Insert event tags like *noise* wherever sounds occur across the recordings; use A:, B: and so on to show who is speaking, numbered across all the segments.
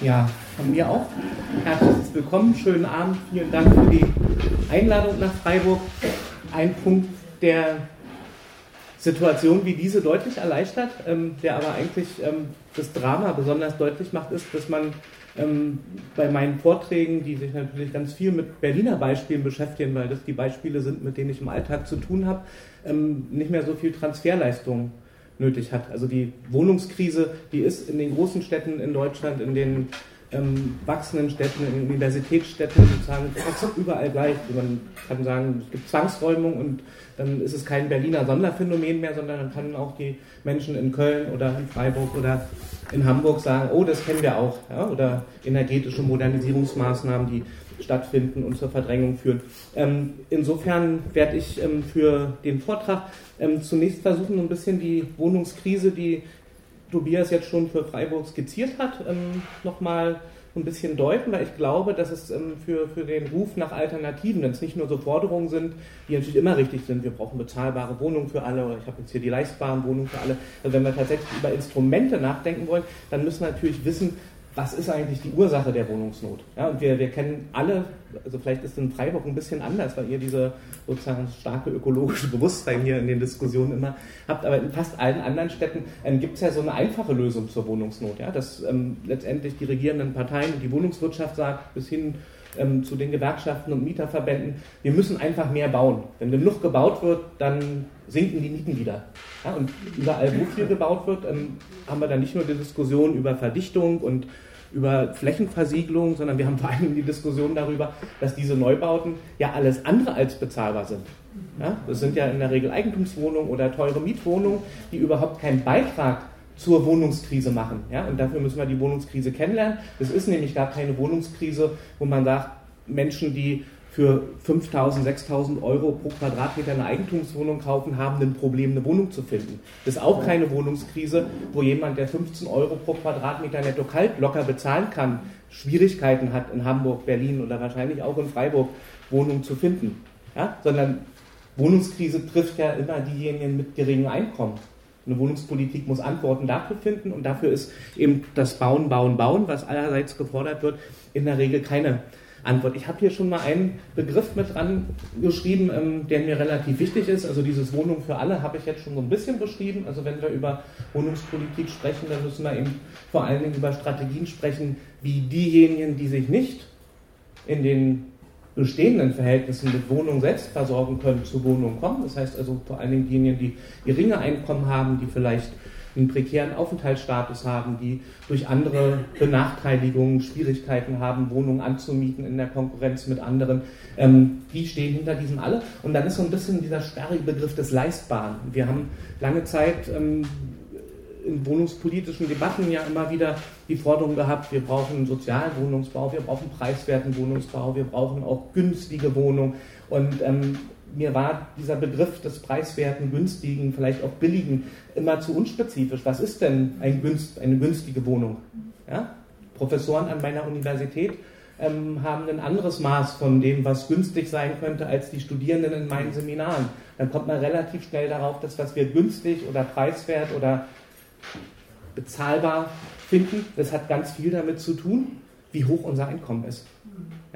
A: Ja, von mir auch. Herzlich willkommen, schönen Abend, vielen Dank für die Einladung nach Freiburg. Ein Punkt, der Situation wie diese deutlich erleichtert, ähm, der aber eigentlich ähm, das Drama besonders deutlich macht, ist, dass man ähm, bei meinen Vorträgen, die sich natürlich ganz viel mit Berliner Beispielen beschäftigen, weil das die Beispiele sind, mit denen ich im Alltag zu tun habe, ähm, nicht mehr so viel Transferleistung nötig hat. Also die Wohnungskrise, die ist in den großen Städten in Deutschland, in den ähm, wachsenden Städten, in Universitätsstädten sozusagen überall gleich. Man kann sagen, es gibt Zwangsräumung und dann ist es kein Berliner Sonderphänomen mehr, sondern dann können auch die Menschen in Köln oder in Freiburg oder in Hamburg sagen, oh, das kennen wir auch. Ja? Oder energetische Modernisierungsmaßnahmen, die stattfinden und zur Verdrängung führen. Ähm, insofern werde ich ähm, für den Vortrag ähm, zunächst versuchen, ein bisschen die Wohnungskrise, die Tobias jetzt schon für Freiburg skizziert hat, ähm, nochmal ein bisschen deuten, weil ich glaube, dass es ähm, für, für den Ruf nach Alternativen, wenn es nicht nur so Forderungen sind, die natürlich immer richtig sind, wir brauchen bezahlbare Wohnungen für alle, oder ich habe jetzt hier die leistbaren Wohnungen für alle, also wenn wir tatsächlich über Instrumente nachdenken wollen, dann müssen wir natürlich wissen, was ist eigentlich die Ursache der Wohnungsnot? Ja, und wir, wir kennen alle, also vielleicht ist in Freiburg ein bisschen anders, weil ihr diese sozusagen starke ökologische *laughs* Bewusstsein hier in den Diskussionen immer habt, aber in fast allen anderen Städten ähm, gibt es ja so eine einfache Lösung zur Wohnungsnot, ja, dass ähm, letztendlich die regierenden Parteien und die Wohnungswirtschaft sagt, bis hin ähm, zu den Gewerkschaften und Mieterverbänden, wir müssen einfach mehr bauen. Wenn genug gebaut wird, dann sinken die Mieten wieder. Ja, und überall, wo viel gebaut wird, ähm, haben wir dann nicht nur die Diskussion über Verdichtung und über Flächenversiegelung, sondern wir haben vor allem die Diskussion darüber, dass diese Neubauten ja alles andere als bezahlbar sind. Ja, das sind ja in der Regel Eigentumswohnungen oder teure Mietwohnungen, die überhaupt keinen Beitrag zur Wohnungskrise machen. Ja, und dafür müssen wir die Wohnungskrise kennenlernen. Es ist nämlich gar keine Wohnungskrise, wo man sagt, Menschen, die für 5.000, 6.000 Euro pro Quadratmeter eine Eigentumswohnung kaufen, haben ein Problem, eine Wohnung zu finden. Das ist auch keine Wohnungskrise, wo jemand, der 15 Euro pro Quadratmeter netto kalt locker bezahlen kann, Schwierigkeiten hat, in Hamburg, Berlin oder wahrscheinlich auch in Freiburg Wohnungen zu finden. Ja? Sondern Wohnungskrise trifft ja immer diejenigen mit geringem Einkommen. Eine Wohnungspolitik muss Antworten dafür finden und dafür ist eben das Bauen, Bauen, Bauen, was allerseits gefordert wird, in der Regel keine Antwort. Ich habe hier schon mal einen Begriff mit dran geschrieben, ähm, der mir relativ wichtig ist. Also dieses Wohnung für alle habe ich jetzt schon so ein bisschen beschrieben. Also wenn wir über Wohnungspolitik sprechen, dann müssen wir eben vor allen Dingen über Strategien sprechen, wie diejenigen, die sich nicht in den bestehenden Verhältnissen mit Wohnung selbst versorgen können, zu Wohnungen kommen. Das heißt also vor allen Dingen diejenigen, die geringe Einkommen haben, die vielleicht einen prekären Aufenthaltsstatus haben, die durch andere Benachteiligungen Schwierigkeiten haben, Wohnungen anzumieten in der Konkurrenz mit anderen, ähm, die stehen hinter diesem alle. Und dann ist so ein bisschen dieser sperrige Begriff des Leistbaren. Wir haben lange Zeit ähm, in wohnungspolitischen Debatten ja immer wieder die Forderung gehabt, wir brauchen sozialen Wohnungsbau, wir brauchen preiswerten Wohnungsbau, wir brauchen auch günstige Wohnungen. Und ähm, mir war dieser Begriff des preiswerten, günstigen, vielleicht auch billigen immer zu unspezifisch. Was ist denn ein günst, eine günstige Wohnung? Ja? Professoren an meiner Universität ähm, haben ein anderes Maß von dem, was günstig sein könnte, als die Studierenden in meinen Seminaren. Dann kommt man relativ schnell darauf, dass was wir günstig oder preiswert oder bezahlbar finden, das hat ganz viel damit zu tun, wie hoch unser Einkommen ist.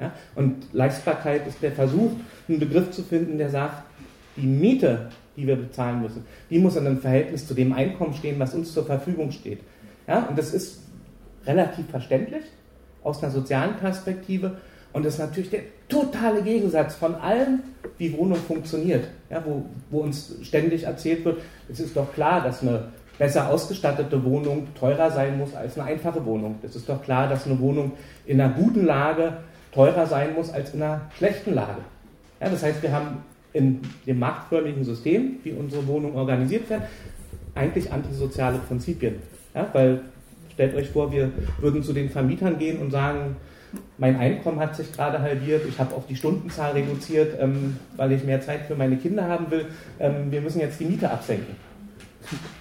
A: Ja? Und Leistbarkeit ist der Versuch, einen Begriff zu finden, der sagt, die Miete, die wir bezahlen müssen, die muss in einem Verhältnis zu dem Einkommen stehen, was uns zur Verfügung steht. Ja? Und das ist relativ verständlich aus einer sozialen Perspektive. Und ist natürlich der totale Gegensatz von allem, wie Wohnung funktioniert. Ja, wo, wo uns ständig erzählt wird, es ist doch klar, dass eine besser ausgestattete Wohnung teurer sein muss als eine einfache Wohnung. Es ist doch klar, dass eine Wohnung in einer guten Lage teurer sein muss als in einer schlechten Lage. Ja, das heißt, wir haben in dem marktförmigen System, wie unsere Wohnungen organisiert werden, eigentlich antisoziale Prinzipien. Ja, weil stellt euch vor, wir würden zu den Vermietern gehen und sagen, mein Einkommen hat sich gerade halbiert, ich habe auch die Stundenzahl reduziert, ähm, weil ich mehr Zeit für meine Kinder haben will. Ähm, wir müssen jetzt die Miete absenken.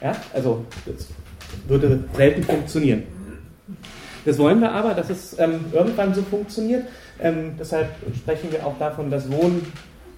A: Ja, also das würde selten funktionieren. Das wollen wir aber, dass es ähm, irgendwann so funktioniert. Ähm, deshalb sprechen wir auch davon, dass Wohnen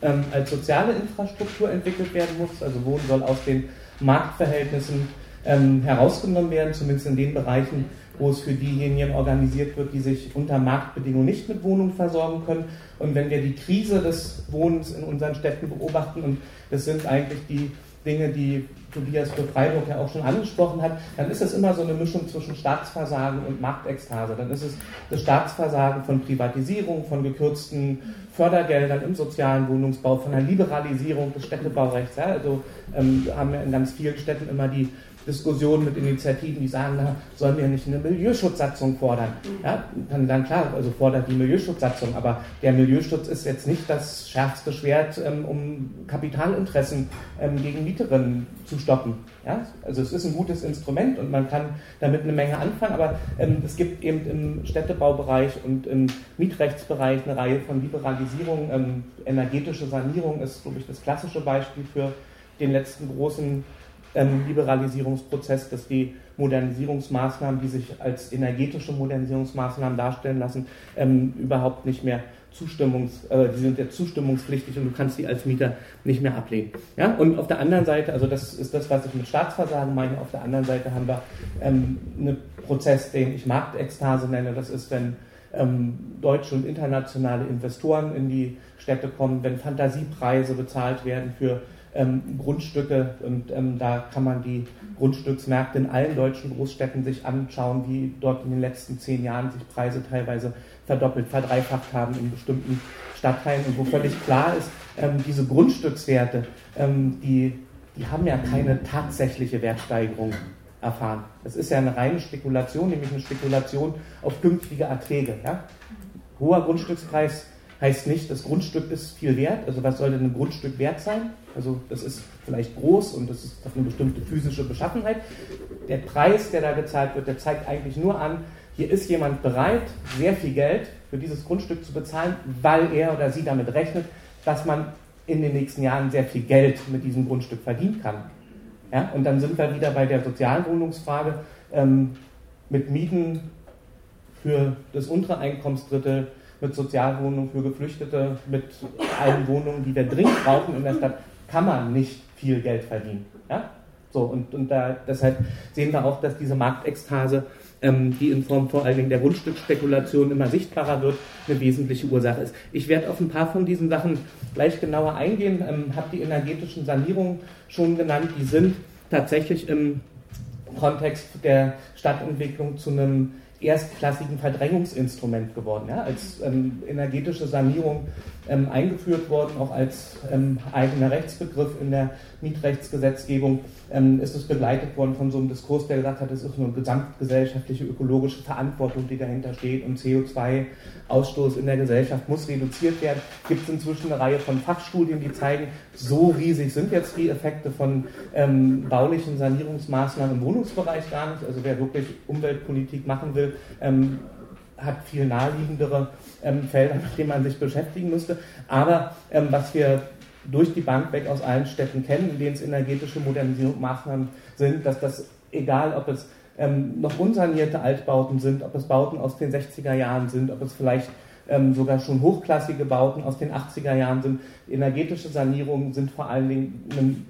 A: ähm, als soziale Infrastruktur entwickelt werden muss. Also Wohnen soll aus den Marktverhältnissen ähm, herausgenommen werden, zumindest in den Bereichen, wo es für diejenigen organisiert wird, die sich unter Marktbedingungen nicht mit Wohnungen versorgen können. Und wenn wir die Krise des Wohnens in unseren Städten beobachten, und das sind eigentlich die Dinge, die Tobias für Freiburg ja auch schon angesprochen hat, dann ist es immer so eine Mischung zwischen Staatsversagen und Marktekstase. Dann ist es das Staatsversagen von Privatisierung, von gekürzten Fördergeldern im sozialen Wohnungsbau, von der Liberalisierung des Städtebaurechts. Ja, also ähm, haben wir in ganz vielen Städten immer die Diskussionen mit Initiativen, die sagen, na, sollen wir nicht eine Milieuschutzsatzung fordern? Ja, dann, dann klar, also fordert die Milieuschutzsatzung, aber der Milieuschutz ist jetzt nicht das schärfste Schwert, ähm, um Kapitalinteressen ähm, gegen Mieterinnen zu stoppen. Ja? Also es ist ein gutes Instrument und man kann damit eine Menge anfangen, aber ähm, es gibt eben im Städtebaubereich und im Mietrechtsbereich eine Reihe von Liberalisierungen. Ähm, energetische Sanierung ist, glaube ich, das klassische Beispiel für den letzten großen ähm, Liberalisierungsprozess, dass die Modernisierungsmaßnahmen, die sich als energetische Modernisierungsmaßnahmen darstellen lassen, ähm, überhaupt nicht mehr Zustimmungs, äh, die sind ja zustimmungspflichtig und du kannst die als Mieter nicht mehr ablehnen. Ja? Und auf der anderen Seite, also das ist das, was ich mit Staatsversagen meine, auf der anderen Seite haben wir ähm, einen Prozess, den ich Marktekstase nenne. Das ist, wenn ähm, deutsche und internationale Investoren in die Städte kommen, wenn Fantasiepreise bezahlt werden für Grundstücke und ähm, da kann man die Grundstücksmärkte in allen deutschen Großstädten sich anschauen, wie dort in den letzten zehn Jahren sich Preise teilweise verdoppelt, verdreifacht haben in bestimmten Stadtteilen und wo völlig klar ist, ähm, diese Grundstückswerte, ähm, die, die haben ja keine tatsächliche Wertsteigerung erfahren. Es ist ja eine reine Spekulation, nämlich eine Spekulation auf künftige Erträge. Ja? Hoher Grundstückspreis heißt nicht, das Grundstück ist viel wert. Also was soll denn ein Grundstück wert sein? Also das ist vielleicht groß und das ist auf eine bestimmte physische Beschaffenheit. Der Preis, der da gezahlt wird, der zeigt eigentlich nur an, hier ist jemand bereit, sehr viel Geld für dieses Grundstück zu bezahlen, weil er oder sie damit rechnet, dass man in den nächsten Jahren sehr viel Geld mit diesem Grundstück verdienen kann. Ja? Und dann sind wir wieder bei der sozialen Wohnungsfrage ähm, mit Mieten für das untere Einkommensdrittel mit Sozialwohnungen für Geflüchtete, mit allen Wohnungen, die wir dringend brauchen in der Stadt, kann man nicht viel Geld verdienen. Ja? So, und, und da, deshalb sehen wir auch, dass diese Marktekstase, ähm, die in Form vor allen Dingen der Grundstückspekulation immer sichtbarer wird, eine wesentliche Ursache ist. Ich werde auf ein paar von diesen Sachen gleich genauer eingehen, ähm, habe die energetischen Sanierungen schon genannt, die sind tatsächlich im Kontext der Stadtentwicklung zu einem erstklassigen Verdrängungsinstrument geworden, ja, als ähm, energetische Sanierung ähm, eingeführt worden, auch als ähm, eigener Rechtsbegriff in der Mietrechtsgesetzgebung ähm, ist es begleitet worden von so einem Diskurs, der gesagt hat, es ist eine gesamtgesellschaftliche ökologische Verantwortung, die dahinter steht und CO2-Ausstoß in der Gesellschaft muss reduziert werden. Gibt es inzwischen eine Reihe von Fachstudien, die zeigen, so riesig sind jetzt die Effekte von ähm, baulichen Sanierungsmaßnahmen im Wohnungsbereich gar nicht. Also wer wirklich Umweltpolitik machen will, ähm, hat viel naheliegendere ähm, Felder, mit denen man sich beschäftigen müsste. Aber ähm, was wir durch die Bank weg aus allen Städten kennen, in denen es energetische Modernisierungsmaßnahmen sind, dass das, egal ob es ähm, noch unsanierte Altbauten sind, ob es Bauten aus den 60er Jahren sind, ob es vielleicht ähm, sogar schon hochklassige Bauten aus den 80er Jahren sind, energetische Sanierungen sind vor allen Dingen ein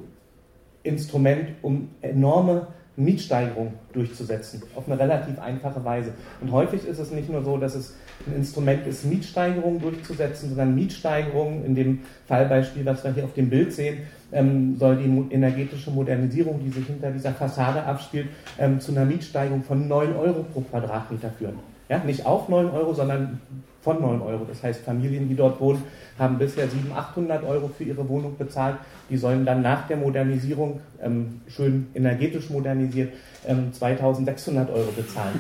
A: Instrument, um enorme Mietsteigerung durchzusetzen, auf eine relativ einfache Weise. Und häufig ist es nicht nur so, dass es ein Instrument ist, Mietsteigerungen durchzusetzen, sondern Mietsteigerungen, in dem Fallbeispiel, was wir hier auf dem Bild sehen, ähm, soll die energetische Modernisierung, die sich hinter dieser Fassade abspielt, ähm, zu einer Mietsteigerung von 9 Euro pro Quadratmeter führen. Ja, nicht auf 9 Euro, sondern von 9 Euro. Das heißt, Familien, die dort wohnen, haben bisher 700, 800 Euro für ihre Wohnung bezahlt. Die sollen dann nach der Modernisierung, ähm, schön energetisch modernisiert, ähm, 2600 Euro bezahlen.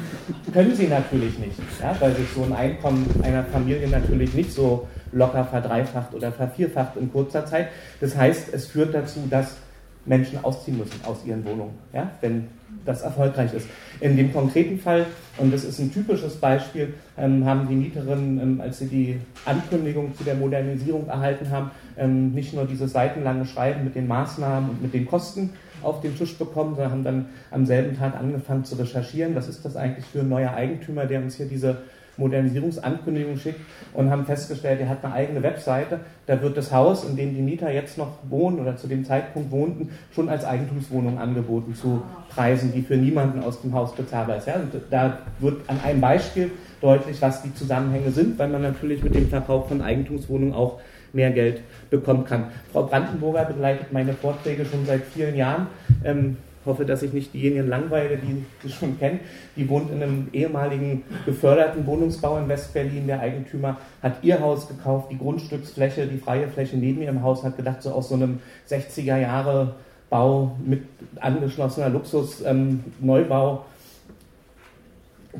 A: Können sie natürlich nicht, ja, weil sich so ein Einkommen einer Familie natürlich nicht so locker verdreifacht oder vervierfacht in kurzer Zeit. Das heißt, es führt dazu, dass Menschen ausziehen müssen aus ihren Wohnungen, ja, wenn das erfolgreich ist. In dem konkreten Fall, und das ist ein typisches Beispiel, ähm, haben die Mieterinnen, ähm, als sie die Ankündigung zu der Modernisierung erhalten haben, ähm, nicht nur dieses seitenlange Schreiben mit den Maßnahmen und mit den Kosten auf den Tisch bekommen, sondern haben dann am selben Tag angefangen zu recherchieren, was ist das eigentlich für ein neuer Eigentümer, der uns hier diese Modernisierungsankündigung schickt und haben festgestellt, er hat eine eigene Webseite. Da wird das Haus, in dem die Mieter jetzt noch wohnen oder zu dem Zeitpunkt wohnten, schon als Eigentumswohnung angeboten zu Preisen, die für niemanden aus dem Haus bezahlbar ist. Ja, und da wird an einem Beispiel deutlich, was die Zusammenhänge sind, weil man natürlich mit dem Verkauf von Eigentumswohnungen auch mehr Geld bekommen kann. Frau Brandenburger begleitet meine Vorträge schon seit vielen Jahren. Ähm, hoffe, dass ich nicht diejenigen langweile, die sie schon kennen. Die wohnt in einem ehemaligen geförderten Wohnungsbau in Westberlin. Der Eigentümer hat ihr Haus gekauft, die Grundstücksfläche, die freie Fläche neben ihrem Haus, hat gedacht, so aus so einem 60er Jahre Bau mit angeschlossener Luxus-Neubau.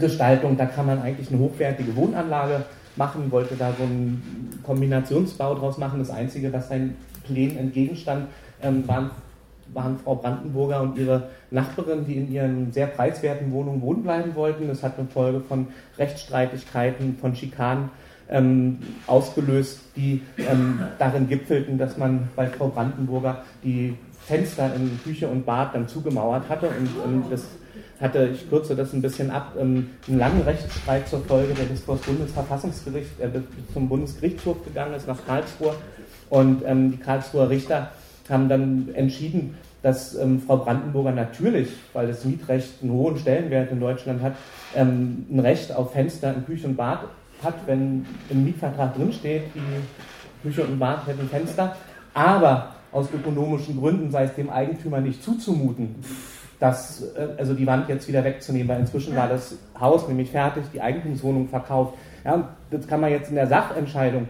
A: Ähm, da kann man eigentlich eine hochwertige Wohnanlage machen, wollte da so einen Kombinationsbau draus machen. Das Einzige, was seinen Plänen entgegenstand, ähm, waren, waren Frau Brandenburger und ihre Nachbarin, die in ihren sehr preiswerten Wohnungen wohnen bleiben wollten. Das hat eine Folge von Rechtsstreitigkeiten, von Schikanen ähm, ausgelöst, die ähm, darin gipfelten, dass man bei Frau Brandenburger die Fenster in Küche und Bad dann zugemauert hatte und ähm, das hatte, ich kürze das ein bisschen ab, ähm, einen langen Rechtsstreit zur Folge, der bis vor das Bundesverfassungsgericht, äh, zum Bundesgerichtshof gegangen ist, nach Karlsruhe. Und ähm, die Karlsruher Richter haben dann entschieden, dass ähm, Frau Brandenburger natürlich, weil das Mietrecht einen hohen Stellenwert in Deutschland hat, ähm, ein Recht auf Fenster in Küche und Bad hat, wenn im Mietvertrag drinsteht, die Küche und Bad hätten Fenster. Aber aus ökonomischen Gründen sei es dem Eigentümer nicht zuzumuten, das, äh, also die Wand jetzt wieder wegzunehmen, weil inzwischen war das Haus nämlich fertig, die Eigentumswohnung verkauft. Ja, das kann man jetzt in der Sachentscheidung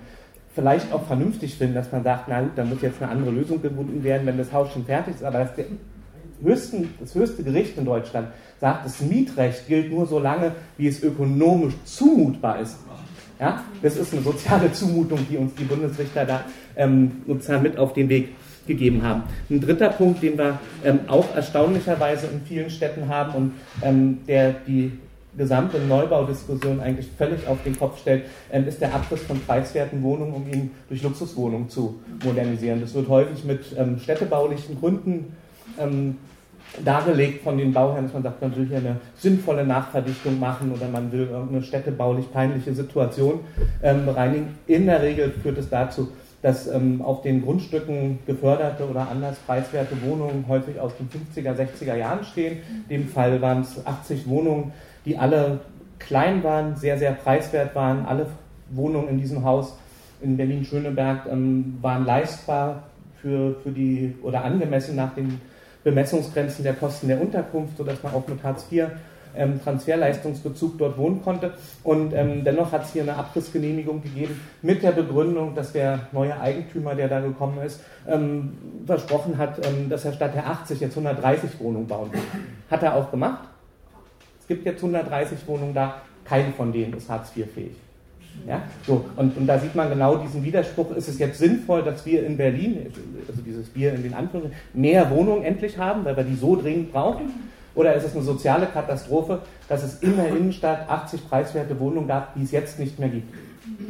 A: vielleicht auch vernünftig finden, dass man sagt, na gut, da muss jetzt eine andere Lösung gefunden werden, wenn das Haus schon fertig ist. Aber das, höchsten, das höchste Gericht in Deutschland sagt, das Mietrecht gilt nur so lange, wie es ökonomisch zumutbar ist. Ja, das ist eine soziale Zumutung, die uns die Bundesrichter da ähm, sozusagen mit auf den Weg gegeben haben. Ein dritter Punkt, den wir ähm, auch erstaunlicherweise in vielen Städten haben und ähm, der die gesamte Neubaudiskussion eigentlich völlig auf den Kopf stellt, ähm, ist der Abriss von preiswerten Wohnungen, um ihn durch Luxuswohnungen zu modernisieren. Das wird häufig mit ähm, städtebaulichen Gründen ähm, dargelegt von den Bauherren, dass man sagt, man will hier eine sinnvolle Nachverdichtung machen oder man will irgendeine städtebaulich peinliche Situation bereinigen. In der Regel führt es dazu, dass ähm, auf den Grundstücken geförderte oder anders preiswerte Wohnungen häufig aus den 50er, 60er Jahren stehen. In dem Fall waren es 80 Wohnungen, die alle klein waren, sehr, sehr preiswert waren. Alle Wohnungen in diesem Haus in Berlin-Schöneberg ähm, waren leistbar für, für die oder angemessen nach den Bemessungsgrenzen der Kosten der Unterkunft, sodass man auch mit Hartz IV ähm, Transferleistungsbezug dort wohnen konnte. Und ähm, dennoch hat es hier eine Abrissgenehmigung gegeben mit der Begründung, dass der neue Eigentümer, der da gekommen ist, ähm, versprochen hat, ähm, dass er statt der 80 jetzt 130 Wohnungen bauen will. Hat er auch gemacht. Es gibt jetzt 130 Wohnungen da, keine von denen ist Hartz IV fähig. Ja, so, und, und da sieht man genau diesen Widerspruch. Ist es jetzt sinnvoll, dass wir in Berlin, also dieses Bier in den Anführungszeichen, mehr Wohnungen endlich haben, weil wir die so dringend brauchen? Oder ist es eine soziale Katastrophe, dass es in der Innenstadt 80 preiswerte Wohnungen gab, die es jetzt nicht mehr gibt?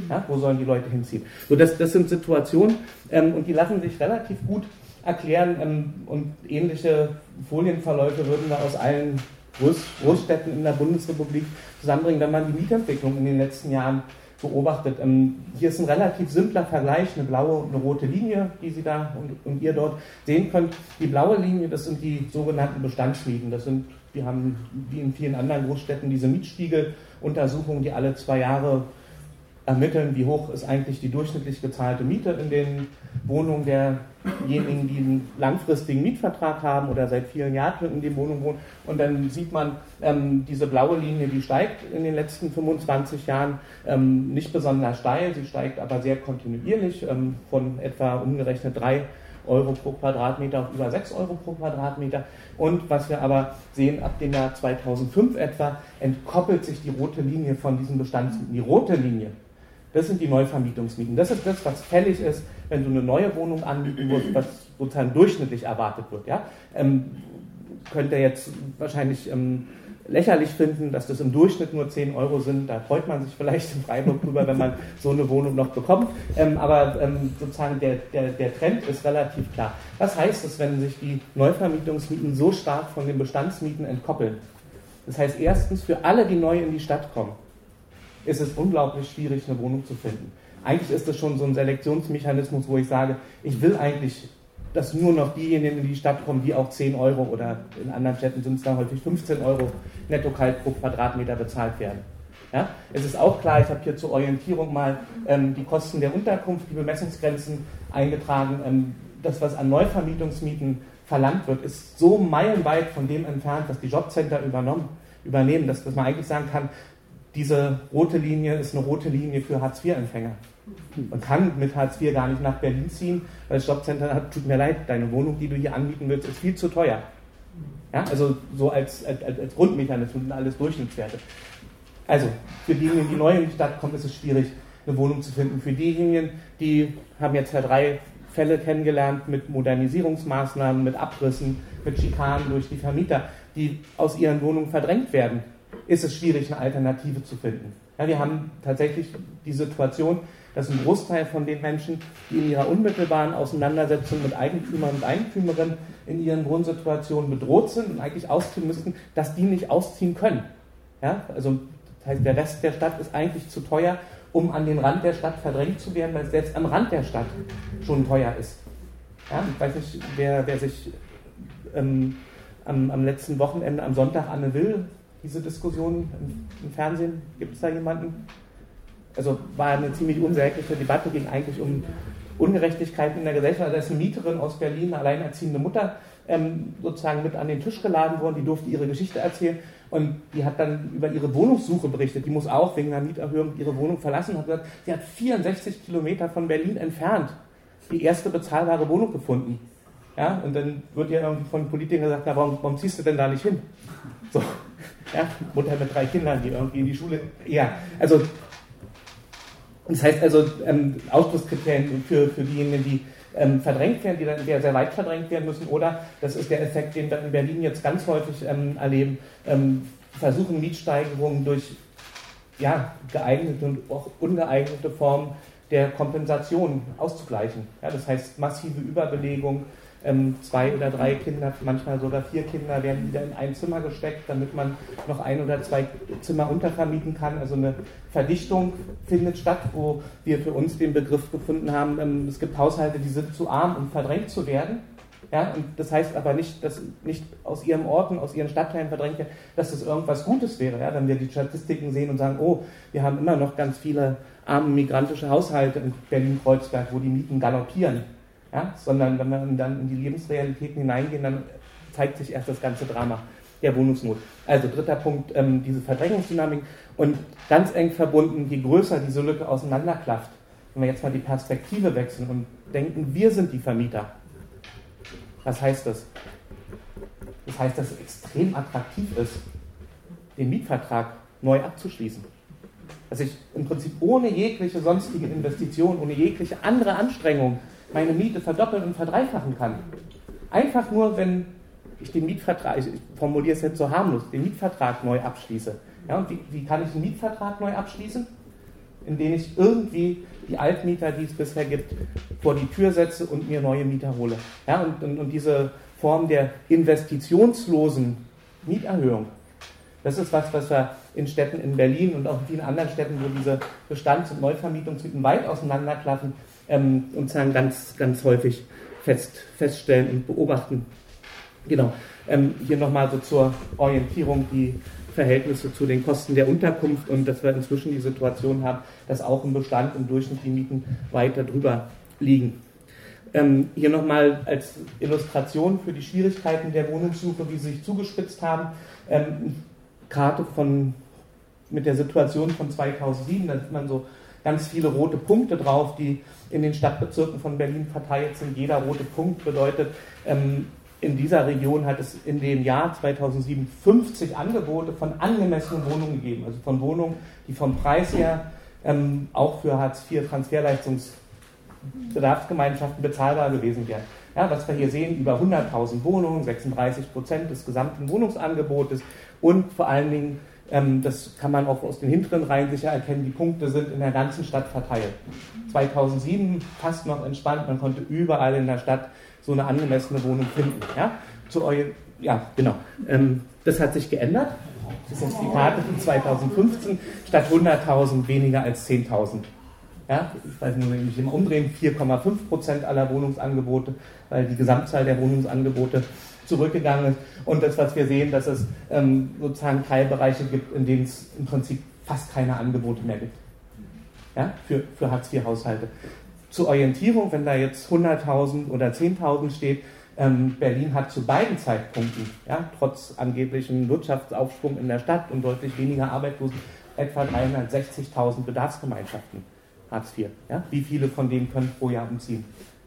A: Ja, wo sollen die Leute hinziehen? So, das, das sind Situationen ähm, und die lassen sich relativ gut erklären ähm, und ähnliche Folienverläufe würden wir aus allen Groß, Großstädten in der Bundesrepublik zusammenbringen, wenn man die Mietentwicklung in den letzten Jahren beobachtet. Ähm, hier ist ein relativ simpler Vergleich, eine blaue und eine rote Linie, die Sie da und, und, ihr dort sehen könnt. Die blaue Linie, das sind die sogenannten Bestandsmieten. Das sind, wir haben wie in vielen anderen Großstädten diese Mietspiegeluntersuchungen, die alle zwei Jahre ermitteln, wie hoch ist eigentlich die durchschnittlich gezahlte Miete in den Wohnungen derjenigen, die einen langfristigen Mietvertrag haben oder seit vielen Jahren in den Wohnungen wohnen. Und dann sieht man, ähm, diese blaue Linie, die steigt in den letzten 25 Jahren ähm, nicht besonders steil, sie steigt aber sehr kontinuierlich ähm, von etwa umgerechnet drei Euro pro Quadratmeter auf über 6 Euro pro Quadratmeter. Und was wir aber sehen, ab dem Jahr 2005 etwa, entkoppelt sich die rote Linie von diesen Bestandsmieten. Die rote Linie, das sind die Neuvermietungsmieten. Das ist das, was fällig ist, wenn du eine neue Wohnung anbieten musst, was sozusagen durchschnittlich erwartet wird. Ja? Ähm, könnt ihr jetzt wahrscheinlich ähm, lächerlich finden, dass das im Durchschnitt nur 10 Euro sind. Da freut man sich vielleicht in Freiburg drüber, wenn man so eine Wohnung noch bekommt. Ähm, aber ähm, sozusagen der, der, der Trend ist relativ klar. Was heißt es, wenn sich die Neuvermietungsmieten so stark von den Bestandsmieten entkoppeln? Das heißt erstens für alle, die neu in die Stadt kommen, ist es unglaublich schwierig, eine Wohnung zu finden. Eigentlich ist das schon so ein Selektionsmechanismus, wo ich sage, ich will eigentlich, dass nur noch diejenigen in die Stadt kommen, die auch 10 Euro oder in anderen Städten sind es dann häufig 15 Euro netto kalt pro Quadratmeter bezahlt werden. Ja? Es ist auch klar, ich habe hier zur Orientierung mal ähm, die Kosten der Unterkunft, die Bemessungsgrenzen eingetragen. Ähm, das, was an Neuvermietungsmieten verlangt wird, ist so meilenweit von dem entfernt, was die Jobcenter übernommen, übernehmen, dass, dass man eigentlich sagen kann, diese rote Linie ist eine rote Linie für Hartz-IV-Empfänger. Man kann mit Hartz IV gar nicht nach Berlin ziehen, weil das Jobcenter hat, tut mir leid, deine Wohnung, die du hier anbieten willst, ist viel zu teuer. Ja, also so als, als, als Grundmechanismus und alles Durchschnittswerte. Also, für diejenigen, die neu in die Stadt kommen, ist es schwierig, eine Wohnung zu finden. Für diejenigen, die haben jetzt ja drei Fälle kennengelernt mit Modernisierungsmaßnahmen, mit Abrissen, mit Schikanen durch die Vermieter, die aus ihren Wohnungen verdrängt werden, ist es schwierig, eine Alternative zu finden. Ja, wir haben tatsächlich die Situation, dass ein Großteil von den Menschen, die in ihrer unmittelbaren Auseinandersetzung mit Eigentümern und Eigentümerinnen in ihren Wohnsituationen bedroht sind und eigentlich ausziehen müssten, dass die nicht ausziehen können. Ja, also das heißt, der Rest der Stadt ist eigentlich zu teuer, um an den Rand der Stadt verdrängt zu werden, weil es selbst am Rand der Stadt schon teuer ist. Ja, ich weiß nicht, wer, wer sich ähm, am, am, letzten Wochenende, am Sonntag Anne Will, diese Diskussion im, im Fernsehen, gibt es da jemanden? Also war eine ziemlich unsägliche Debatte, ging eigentlich um Ungerechtigkeiten in der Gesellschaft. Da ist eine Mieterin aus Berlin, eine alleinerziehende Mutter, ähm, sozusagen mit an den Tisch geladen worden, die durfte ihre Geschichte erzählen und die hat dann über ihre Wohnungssuche berichtet. Die muss auch wegen einer Mieterhöhung ihre Wohnung verlassen hat gesagt, sie hat 64 Kilometer von Berlin entfernt die erste bezahlbare Wohnung gefunden. Ja, und dann wird ja irgendwie von Politikern gesagt, na, warum, warum ziehst du denn da nicht hin? So, ja, Mutter mit drei Kindern, die irgendwie in die Schule. Ja, also das heißt also, ähm, Ausschlusskriterien für, für diejenigen, die ähm, verdrängt werden, die dann sehr, sehr weit verdrängt werden müssen. Oder, das ist der Effekt, den wir in Berlin jetzt ganz häufig ähm, erleben, ähm, versuchen Mietsteigerungen durch ja, geeignete und auch ungeeignete Formen der Kompensation auszugleichen. Ja, das heißt massive Überbelegung, ähm, zwei oder drei Kinder, manchmal sogar vier Kinder werden wieder in ein Zimmer gesteckt, damit man noch ein oder zwei Zimmer untervermieten kann. Also eine Verdichtung findet statt, wo wir für uns den Begriff gefunden haben, ähm, es gibt Haushalte, die sind zu arm, um verdrängt zu werden. Ja, und das heißt aber nicht, dass nicht aus ihren Orten, aus ihren Stadtteilen verdrängt werden, dass das irgendwas Gutes wäre. Ja? Wenn wir die Statistiken sehen und sagen, oh, wir haben immer noch ganz viele arme migrantische Haushalte in Berlin-Kreuzberg, wo die Mieten galoppieren ja? Sondern wenn wir dann in die Lebensrealitäten hineingehen, dann zeigt sich erst das ganze Drama der Wohnungsnot. Also dritter Punkt, ähm, diese Verdrängungsdynamik und ganz eng verbunden, je größer diese Lücke auseinanderklafft, wenn wir jetzt mal die Perspektive wechseln und denken, wir sind die Vermieter. Was heißt das? Das heißt, dass es extrem attraktiv ist, den Mietvertrag neu abzuschließen. Dass ich im Prinzip ohne jegliche sonstige Investition, ohne jegliche andere Anstrengung meine Miete verdoppeln und verdreifachen kann. Einfach nur, wenn ich den Mietvertrag, ich formuliere es jetzt so harmlos, den Mietvertrag neu abschließe. Ja, und wie, wie kann ich einen Mietvertrag neu abschließen? Indem ich irgendwie die Altmieter, die es bisher gibt, vor die Tür setze und mir neue Mieter hole. Ja, und, und, und diese Form der investitionslosen Mieterhöhung, das ist was, was wir in Städten in Berlin und auch in vielen anderen Städten, wo diese Bestands- und Neuvermietungsmieten weit auseinanderklaffen, ähm, und sagen ganz, ganz häufig fest, feststellen und beobachten. Genau. Ähm, hier nochmal so zur Orientierung die Verhältnisse zu den Kosten der Unterkunft und dass wir inzwischen die Situation haben, dass auch im Bestand im Durchschnitt die Mieten weiter drüber liegen. Ähm, hier nochmal als Illustration für die Schwierigkeiten der Wohnungssuche, wie sie sich zugespitzt haben, ähm, Karte von, mit der Situation von 2007, da sieht man so ganz viele rote Punkte drauf, die in den Stadtbezirken von Berlin verteilt sind. Jeder rote Punkt bedeutet, ähm, in dieser Region hat es in dem Jahr 2007 50 Angebote von angemessenen Wohnungen gegeben, also von Wohnungen, die vom Preis her ähm, auch für Hartz-IV-Transferleistungsbedarfsgemeinschaften bezahlbar gewesen wären. Ja, was wir hier sehen, über 100.000 Wohnungen, 36 Prozent des gesamten Wohnungsangebotes und vor allen Dingen das kann man auch aus den hinteren Reihen sicher erkennen. Die Punkte sind in der ganzen Stadt verteilt. 2007 fast noch entspannt. Man konnte überall in der Stadt so eine angemessene Wohnung finden. Ja, Zu ja genau. Ähm, das hat sich geändert. Das ist jetzt die Karte von 2015, statt 100.000 weniger als 10.000. Ja, ich weiß nicht, wenn ich immer umdrehen, 4,5 Prozent aller Wohnungsangebote, weil die Gesamtzahl der Wohnungsangebote zurückgegangen ist. Und das, was wir sehen, dass es ähm, sozusagen Teilbereiche gibt, in denen es im Prinzip fast keine Angebote mehr gibt. Ja, für, für Hartz-IV-Haushalte. Zur Orientierung, wenn da jetzt 100.000 oder 10.000 steht, ähm, Berlin hat zu beiden Zeitpunkten, ja, trotz angeblichen Wirtschaftsaufschwung in der Stadt und deutlich weniger Arbeitslosen, etwa 360.000 Bedarfsgemeinschaften. Hartz IV. Ja? Wie viele von denen können pro Jahr umziehen,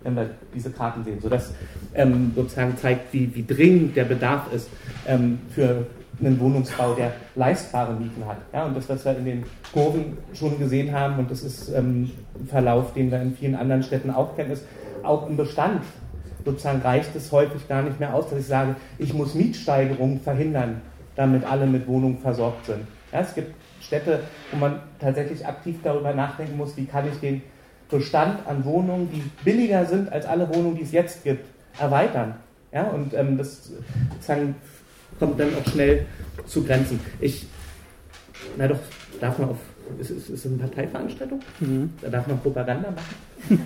A: wenn wir diese Karten sehen? Sodass ähm, sozusagen zeigt, wie, wie dringend der Bedarf ist ähm, für einen Wohnungsbau, der leistbare Mieten hat. Ja? Und das, was wir in den Kurven schon gesehen haben, und das ist ähm, ein Verlauf, den wir in vielen anderen Städten auch kennen, ist auch im Bestand sozusagen reicht es häufig gar nicht mehr aus, dass ich sage, ich muss Mietsteigerungen verhindern, damit alle mit Wohnungen versorgt sind. Ja, es gibt Städte, wo man tatsächlich aktiv darüber nachdenken muss, wie kann ich den Bestand an Wohnungen, die billiger sind als alle Wohnungen, die es jetzt gibt, erweitern. Ja, und ähm, das sozusagen kommt dann auch schnell zu Grenzen. Ich, na doch, darf man auf, ist, ist, ist eine Parteiveranstaltung? Mhm. Da darf man Propaganda machen. *laughs*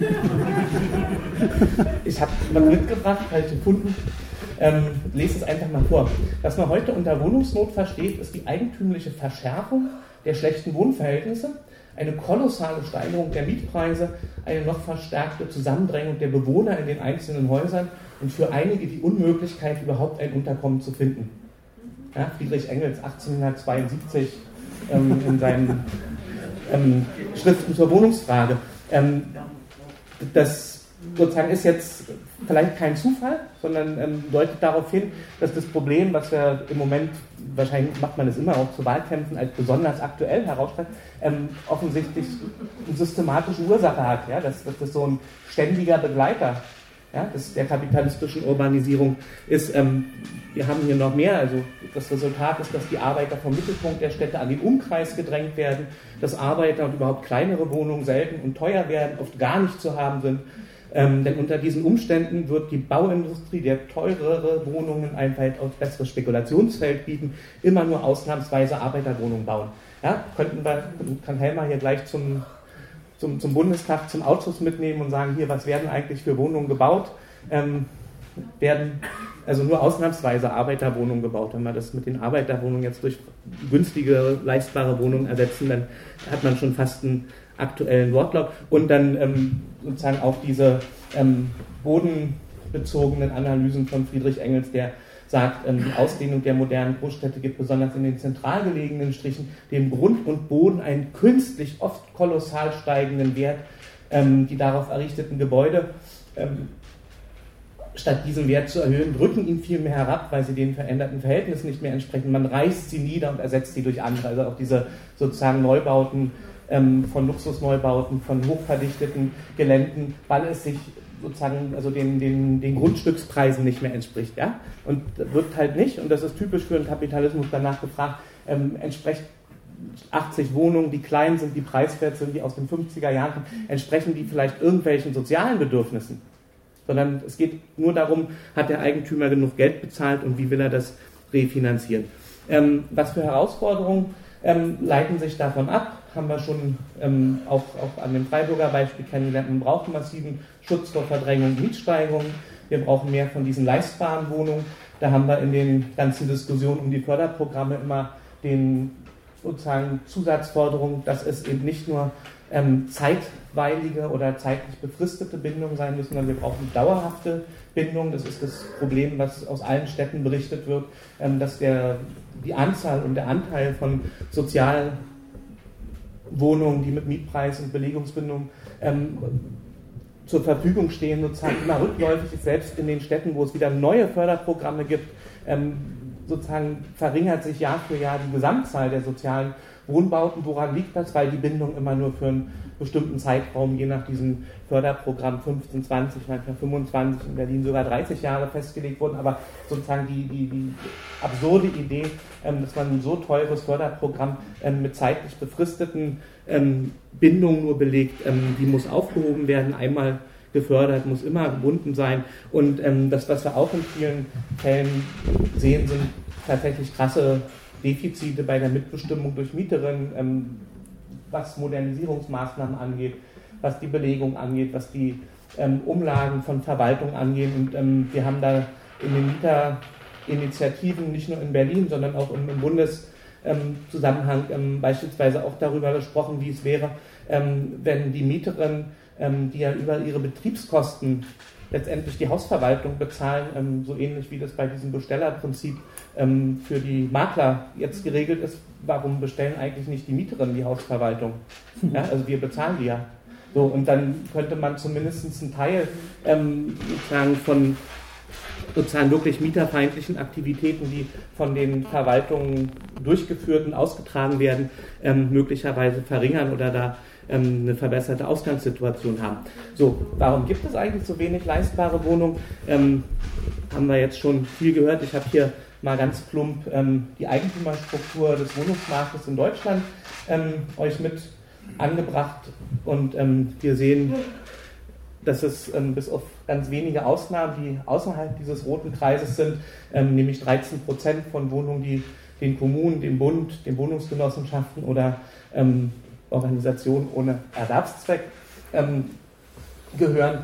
A: ich habe was mitgebracht, habe ich gefunden. Ähm, lese es einfach mal vor. Was man heute unter Wohnungsnot versteht, ist die eigentümliche Verschärfung der schlechten Wohnverhältnisse, eine kolossale Steigerung der Mietpreise, eine noch verstärkte Zusammendrängung der Bewohner in den einzelnen Häusern und für einige die Unmöglichkeit, überhaupt ein Unterkommen zu finden. Ja, Friedrich Engels 1872 ähm, in seinen ähm, Schriften zur Wohnungsfrage. Ähm, das sozusagen ist jetzt vielleicht kein Zufall, sondern ähm, deutet darauf hin, dass das Problem, was wir im Moment, wahrscheinlich macht man es immer auch zu Wahlkämpfen, als besonders aktuell herausstellt, ähm, offensichtlich eine systematische Ursache hat. Ja? Dass, dass das so ein ständiger Begleiter ja, des, der kapitalistischen Urbanisierung ist. Ähm, wir haben hier noch mehr. Also das Resultat ist, dass die Arbeiter vom Mittelpunkt der Städte an den Umkreis gedrängt werden, dass Arbeiter und überhaupt kleinere Wohnungen selten und teuer werden, oft gar nicht zu haben sind ähm, denn unter diesen Umständen wird die Bauindustrie, der teurere Wohnungen ein besseres Spekulationsfeld bieten, immer nur ausnahmsweise Arbeiterwohnungen bauen. Ja, könnten wir, kann Helmer hier gleich zum, zum, zum Bundestag, zum Ausschuss mitnehmen und sagen, hier, was werden eigentlich für Wohnungen gebaut? Ähm, werden also nur ausnahmsweise Arbeiterwohnungen gebaut. Wenn wir das mit den Arbeiterwohnungen jetzt durch günstige, leistbare Wohnungen ersetzen, dann hat man schon fast einen aktuellen Wortlaut und dann ähm, sozusagen auch diese ähm, bodenbezogenen Analysen von Friedrich Engels, der sagt, ähm, die Ausdehnung der modernen Großstädte gibt besonders in den zentral gelegenen Strichen dem Grund und Boden einen künstlich oft kolossal steigenden Wert. Ähm, die darauf errichteten Gebäude ähm, statt diesen Wert zu erhöhen, drücken ihn viel mehr herab, weil sie den veränderten Verhältnissen nicht mehr entsprechen. Man reißt sie nieder und ersetzt sie durch andere. Also auch diese sozusagen Neubauten ähm, von Luxusneubauten, von hochverdichteten Geländen, weil es sich sozusagen also den, den, den Grundstückspreisen nicht mehr entspricht. Ja? Und wirkt halt nicht, und das ist typisch für den Kapitalismus danach gefragt, ähm, entspricht 80 Wohnungen, die klein sind, die preiswert sind, die aus den 50er Jahren entsprechen die vielleicht irgendwelchen sozialen Bedürfnissen. Sondern es geht nur darum, hat der Eigentümer genug Geld bezahlt und wie will er das refinanzieren. Ähm, was für Herausforderungen ähm, leiten sich davon ab? Haben wir schon ähm, auch, auch an dem Freiburger Beispiel kennengelernt. Man braucht massiven Schutz vor Verdrängung und Mietsteigerung. Wir brauchen mehr von diesen leistbaren Wohnungen. Da haben wir in den ganzen Diskussionen um die Förderprogramme immer den sozusagen Zusatzforderung, dass es eben nicht nur ähm, zeitweilige oder zeitlich befristete Bindungen sein müssen, sondern wir brauchen dauerhafte Bindungen. Das ist das Problem, was aus allen Städten berichtet wird, ähm, dass der, die Anzahl und der Anteil von sozial Wohnungen, die mit Mietpreis und Belegungsbindung ähm, zur Verfügung stehen, sozusagen immer rückläufig ist, selbst in den Städten, wo es wieder neue Förderprogramme gibt, ähm, sozusagen verringert sich Jahr für Jahr die Gesamtzahl der sozialen Wohnbauten. Woran liegt das? Weil die Bindung immer nur für einen bestimmten Zeitraum, je nach diesem Förderprogramm 15, 20, manchmal 25, in Berlin sogar 30 Jahre festgelegt wurden. Aber sozusagen die, die, die absurde Idee, ähm, dass man ein so teures Förderprogramm ähm, mit zeitlich befristeten ähm, Bindungen nur belegt, die muss aufgehoben werden. Einmal gefördert, muss immer gebunden sein. Und ähm, das, was wir auch in vielen Fällen sehen, sind tatsächlich krasse Defizite bei der Mitbestimmung durch Mieterinnen, ähm, was Modernisierungsmaßnahmen angeht, was die Belegung angeht, was die ähm, Umlagen von Verwaltung angehen. Und ähm, wir haben da in den Mieterinitiativen nicht nur in Berlin, sondern auch im, im Bundeszusammenhang ähm, beispielsweise auch darüber gesprochen, wie es wäre, ähm, wenn die Mieterinnen, ähm, die ja über ihre Betriebskosten letztendlich die Hausverwaltung bezahlen, ähm, so ähnlich wie das bei diesem Bestellerprinzip für die Makler jetzt geregelt ist. Warum bestellen eigentlich nicht die Mieterinnen die Hausverwaltung? Ja, also wir bezahlen die ja. So, und dann könnte man zumindest einen Teil ähm, sozusagen von sozusagen wirklich mieterfeindlichen Aktivitäten, die von den Verwaltungen durchgeführt und ausgetragen werden, ähm, möglicherweise verringern oder da ähm, eine verbesserte Ausgangssituation haben. So, warum gibt es eigentlich so wenig leistbare Wohnungen? Ähm, haben wir jetzt schon viel gehört. Ich habe hier mal ganz plump ähm, die Eigentümerstruktur des Wohnungsmarktes in Deutschland ähm, euch mit angebracht. Und ähm, wir sehen, dass es ähm, bis auf ganz wenige Ausnahmen, die außerhalb dieses roten Kreises sind, ähm, nämlich 13 Prozent von Wohnungen, die den Kommunen, dem Bund, den Wohnungsgenossenschaften oder ähm, Organisationen ohne Erwerbszweck gehören,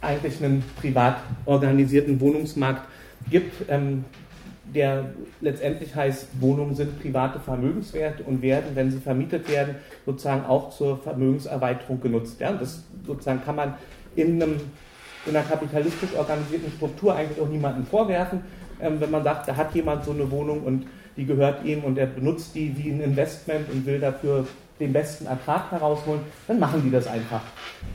A: eigentlich einen privat organisierten Wohnungsmarkt gibt, ähm, der letztendlich heißt, Wohnungen sind private Vermögenswerte und werden, wenn sie vermietet werden, sozusagen auch zur Vermögenserweiterung genutzt. Ja, das sozusagen kann man in, einem, in einer kapitalistisch organisierten Struktur eigentlich auch niemandem vorwerfen, ähm, wenn man sagt, da hat jemand so eine Wohnung und die gehört ihm und er benutzt die wie ein Investment und will dafür den besten Ertrag herausholen, dann machen die das einfach.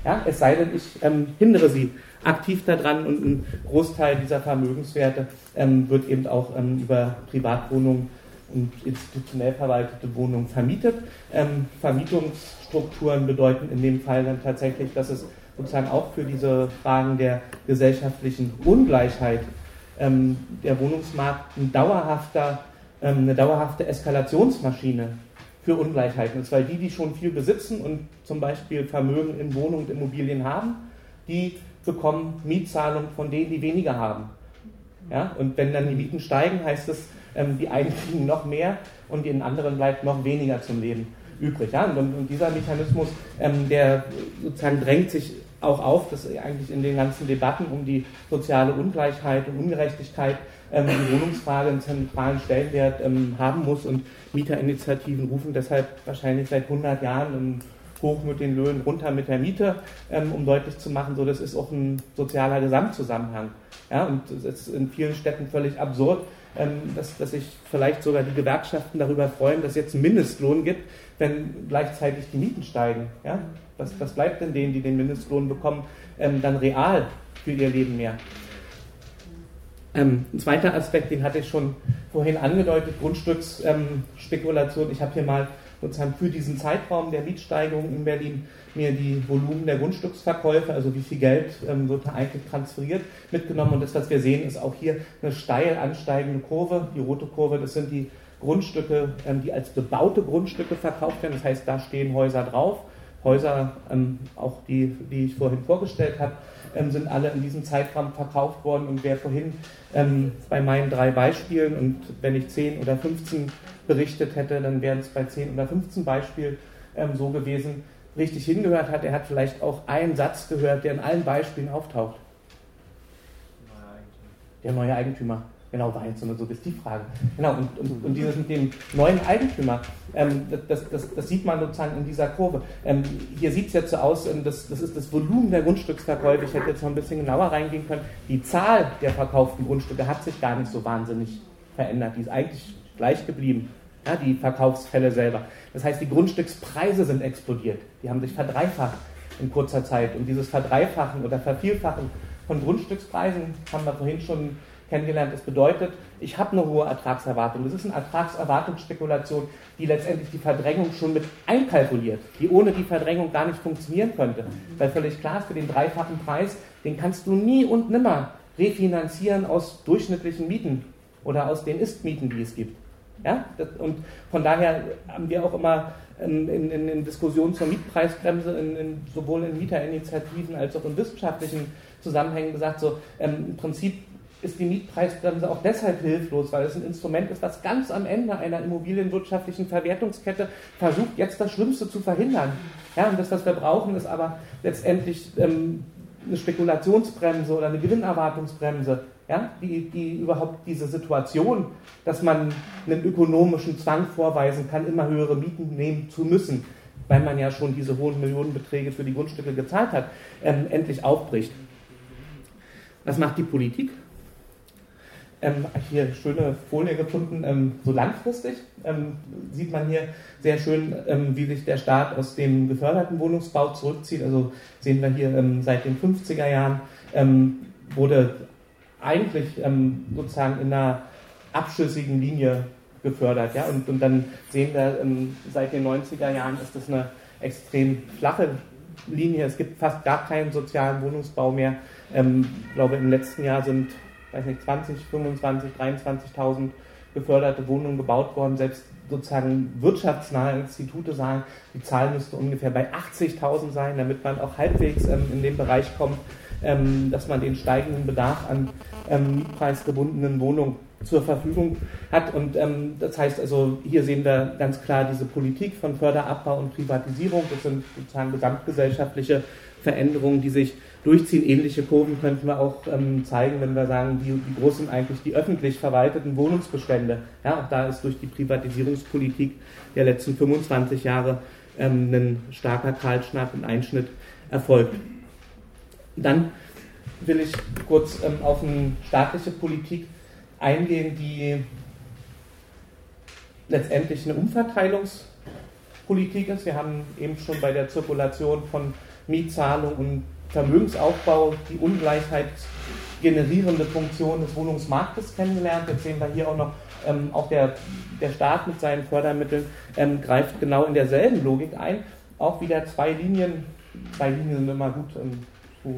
A: Ja, es sei denn, ich ähm, hindere sie aktiv daran und ein Großteil dieser Vermögenswerte ähm, wird eben auch ähm, über Privatwohnungen und institutionell verwaltete Wohnungen vermietet. Ähm, Vermietungsstrukturen bedeuten in dem Fall dann tatsächlich, dass es sozusagen auch für diese Fragen der gesellschaftlichen Ungleichheit ähm, der Wohnungsmarkt ein dauerhafter, ähm, eine dauerhafte Eskalationsmaschine für Ungleichheiten ist, weil die, die schon viel besitzen und zum Beispiel Vermögen in Wohnungen und Immobilien haben, die bekommen Mietzahlungen von denen, die weniger haben. Ja? Und wenn dann die Mieten steigen, heißt es, ähm, die einen *laughs* kriegen noch mehr und den anderen bleibt noch weniger zum Leben übrig. Ja? Und, und dieser Mechanismus, ähm, der sozusagen drängt sich auch auf, dass eigentlich in den ganzen Debatten um die soziale Ungleichheit und Ungerechtigkeit ähm, die Wohnungsfrage einen zentralen Stellenwert ähm, haben muss und Mieterinitiativen rufen deshalb wahrscheinlich seit 100 Jahren hoch mit den Löhnen, runter mit der Miete, ähm, um deutlich zu machen, so das ist auch ein sozialer Gesamtzusammenhang. Ja, und es ist in vielen Städten völlig absurd, ähm, dass, dass sich vielleicht sogar die Gewerkschaften darüber freuen, dass es jetzt einen Mindestlohn gibt, wenn gleichzeitig die Mieten steigen. Ja? Was, was bleibt denn denen, die den Mindestlohn bekommen, ähm, dann real für ihr Leben mehr? Ähm, ein zweiter Aspekt, den hatte ich schon vorhin angedeutet, Grundstücksspekulation. ich habe hier mal sozusagen für diesen Zeitraum der Mietsteigerung in Berlin mir die Volumen der Grundstücksverkäufe, also wie viel Geld ähm, wird eigentlich transferiert, mitgenommen. Und das, was wir sehen, ist auch hier eine steil ansteigende Kurve. Die rote Kurve, das sind die Grundstücke, ähm, die als bebaute Grundstücke verkauft werden. Das heißt, da stehen Häuser drauf. Häuser, ähm, auch die, die ich vorhin vorgestellt habe, ähm, sind alle in diesem Zeitraum verkauft worden. Und wer vorhin ähm, bei meinen drei Beispielen und wenn ich 10 oder 15 berichtet hätte, dann wären es bei 10 oder 15 Beispielen ähm, so gewesen, richtig hingehört hat, er hat vielleicht auch einen Satz gehört, der in allen Beispielen auftaucht. Der neue Eigentümer. Genau, war jetzt so eine Suggestivfrage. Genau, und, und, und dieses mit dem neuen Eigentümer, ähm, das, das, das, sieht man sozusagen in dieser Kurve. Ähm, hier sieht es jetzt so aus, ähm, das, das ist das Volumen der Grundstücksverkäufe. Ich hätte jetzt noch ein bisschen genauer reingehen können. Die Zahl der verkauften Grundstücke hat sich gar nicht so wahnsinnig verändert. Die ist eigentlich gleich geblieben. Ja, die Verkaufsfälle selber. Das heißt, die Grundstückspreise sind explodiert. Die haben sich verdreifacht in kurzer Zeit. Und dieses Verdreifachen oder Vervielfachen von Grundstückspreisen haben wir vorhin schon kennengelernt. Das bedeutet, ich habe eine hohe Ertragserwartung. Das ist eine Ertragserwartungsspekulation, die letztendlich die Verdrängung schon mit einkalkuliert, die ohne die Verdrängung gar nicht funktionieren könnte. Weil völlig klar ist, für den dreifachen Preis, den kannst du nie und nimmer refinanzieren aus durchschnittlichen Mieten oder aus den Ist-Mieten, die es gibt. Ja? Und von daher haben wir auch immer in, in, in Diskussionen zur Mietpreisbremse, in, sowohl in Mieterinitiativen als auch in wissenschaftlichen Zusammenhängen gesagt, so ähm, im Prinzip ist die Mietpreisbremse auch deshalb hilflos, weil es ein Instrument ist, was ganz am Ende einer immobilienwirtschaftlichen Verwertungskette versucht, jetzt das Schlimmste zu verhindern. Ja, und das, was wir brauchen, ist aber letztendlich ähm, eine Spekulationsbremse oder eine Gewinnerwartungsbremse, ja, die, die überhaupt diese Situation, dass man einen ökonomischen Zwang vorweisen kann, immer höhere Mieten nehmen zu müssen, weil man ja schon diese hohen Millionenbeträge für die Grundstücke gezahlt hat, ähm, endlich aufbricht. Was macht die Politik? Ähm, hier schöne Folie gefunden, ähm, so langfristig ähm, sieht man hier sehr schön, ähm, wie sich der Staat aus dem geförderten Wohnungsbau zurückzieht. Also sehen wir hier ähm, seit den 50er Jahren ähm, wurde eigentlich sozusagen in einer abschüssigen Linie gefördert. Ja? Und, und dann sehen wir, seit den 90er Jahren ist das eine extrem flache Linie. Es gibt fast gar keinen sozialen Wohnungsbau mehr. ich glaube, im letzten Jahr sind weiß nicht, 20, 25, 23.000 geförderte Wohnungen gebaut worden. Selbst sozusagen wirtschaftsnahe Institute sagen, die Zahl müsste ungefähr bei 80.000 sein, damit man auch halbwegs ähm, in den Bereich kommt, ähm, dass man den steigenden Bedarf an ähm, mietpreisgebundenen Wohnungen zur Verfügung hat. Und ähm, das heißt also, hier sehen wir ganz klar diese Politik von Förderabbau und Privatisierung. Das sind sozusagen gesamtgesellschaftliche Veränderungen, die sich durchziehen. Ähnliche Kurven könnten wir auch ähm, zeigen, wenn wir sagen, wie, wie, groß sind eigentlich die öffentlich verwalteten Wohnungsbestände. Ja, auch da ist durch die Privatisierungspolitik der letzten 25 Jahre ähm, ein starker Kahlschlag und Einschnitt erfolgt. Dann will ich kurz ähm, auf eine staatliche Politik eingehen, die letztendlich eine Umverteilungspolitik ist. Wir haben eben schon bei der Zirkulation von Mietzahlung und Vermögensaufbau, die Ungleichheit generierende Funktion des Wohnungsmarktes kennengelernt. Jetzt sehen wir hier auch noch, ähm, auch der, der Staat mit seinen Fördermitteln ähm, greift genau in derselben Logik ein. Auch wieder zwei Linien, zwei Linien sind immer gut ähm, zu,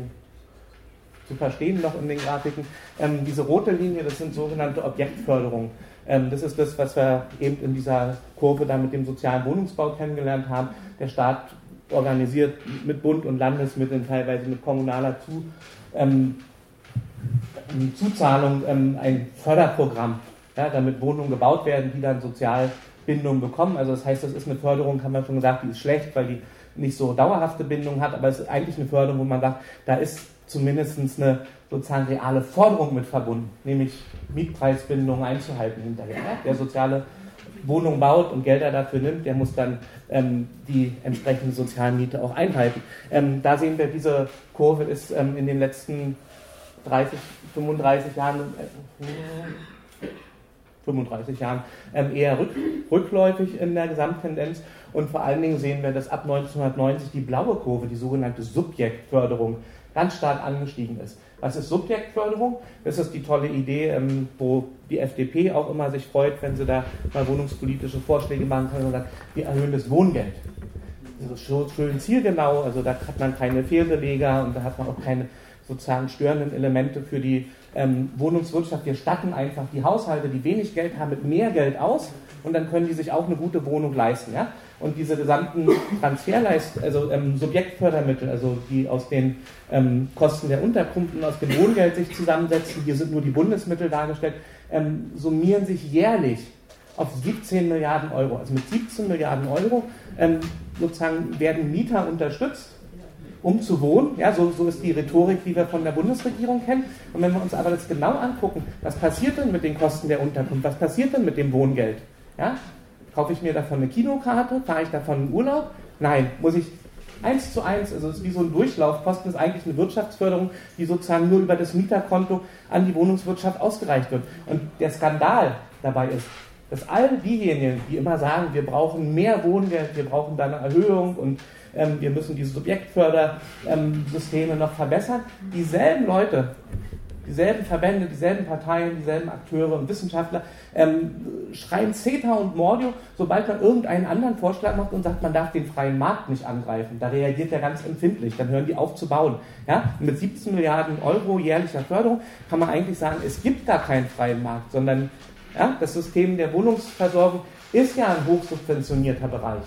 A: zu, verstehen noch in den Grafiken. Ähm, diese rote Linie, das sind sogenannte Objektförderungen. Ähm, das ist das, was wir eben in dieser Kurve da mit dem sozialen Wohnungsbau kennengelernt haben. Der Staat organisiert mit Bund und Landesmitteln, teilweise mit kommunaler Zu, ähm, Zuzahlung ähm, ein Förderprogramm, ja, damit Wohnungen gebaut werden, die dann Sozialbindung bekommen. Also das heißt, das ist eine Förderung, haben wir schon gesagt, die ist schlecht, weil die nicht so dauerhafte Bindung hat, aber es ist eigentlich eine Förderung, wo man sagt, da ist zumindest eine sozusagen reale Forderung mit verbunden, nämlich Mietpreisbindung einzuhalten hinterher. Ja? Der soziale Wohnung baut und Gelder dafür nimmt, der muss dann ähm, die entsprechende Sozialmiete auch einhalten. Ähm, da sehen wir, diese Kurve ist ähm, in den letzten 30, 35 Jahren, äh, 35 Jahren ähm, eher rück, rückläufig in der Gesamttendenz. Und vor allen Dingen sehen wir, dass ab 1990 die blaue Kurve, die sogenannte Subjektförderung, ganz stark angestiegen ist. Was ist Subjektförderung? Das ist die tolle Idee, ähm, wo die FDP auch immer sich freut, wenn sie da mal wohnungspolitische Vorschläge machen kann und sagt, wir erhöhen das Wohngeld. Das ist so schön zielgenau, also da hat man keine Fehlbeleger und da hat man auch keine sozusagen störenden Elemente für die ähm, Wohnungswirtschaft. Wir statten einfach die Haushalte, die wenig Geld haben, mit mehr Geld aus und dann können die sich auch eine gute Wohnung leisten. Ja? Und diese gesamten Transferleist, also ähm, Subjektfördermittel, also die aus den ähm, Kosten der Unterkunft und aus dem Wohngeld sich zusammensetzen, hier sind nur die Bundesmittel dargestellt, ähm, summieren sich jährlich auf 17 Milliarden Euro. Also mit 17 Milliarden Euro ähm, sozusagen werden Mieter unterstützt, um zu wohnen. Ja, so, so ist die Rhetorik, die wir von der Bundesregierung kennen. Und wenn wir uns aber das genau angucken, was passiert denn mit den Kosten der Unterkunft? Was passiert denn mit dem Wohngeld? Ja? Kaufe ich mir davon eine Kinokarte? Fahre ich davon in Urlaub? Nein, muss ich eins zu eins, also es ist wie so ein Durchlaufkosten, ist eigentlich eine Wirtschaftsförderung, die sozusagen nur über das Mieterkonto an die Wohnungswirtschaft ausgereicht wird. Und der Skandal dabei ist, dass all diejenigen, die immer sagen, wir brauchen mehr Wohngeld, wir brauchen da eine Erhöhung und ähm, wir müssen diese Subjektfördersysteme noch verbessern, dieselben Leute dieselben Verbände, dieselben Parteien, dieselben Akteure und Wissenschaftler ähm, schreien CETA und Mordio, sobald man irgendeinen anderen Vorschlag macht und sagt, man darf den freien Markt nicht angreifen. Da reagiert er ganz empfindlich, dann hören die auf zu bauen. Ja? mit 17 Milliarden Euro jährlicher Förderung kann man eigentlich sagen, es gibt gar keinen freien Markt, sondern ja, das System der Wohnungsversorgung ist ja ein hochsubventionierter Bereich.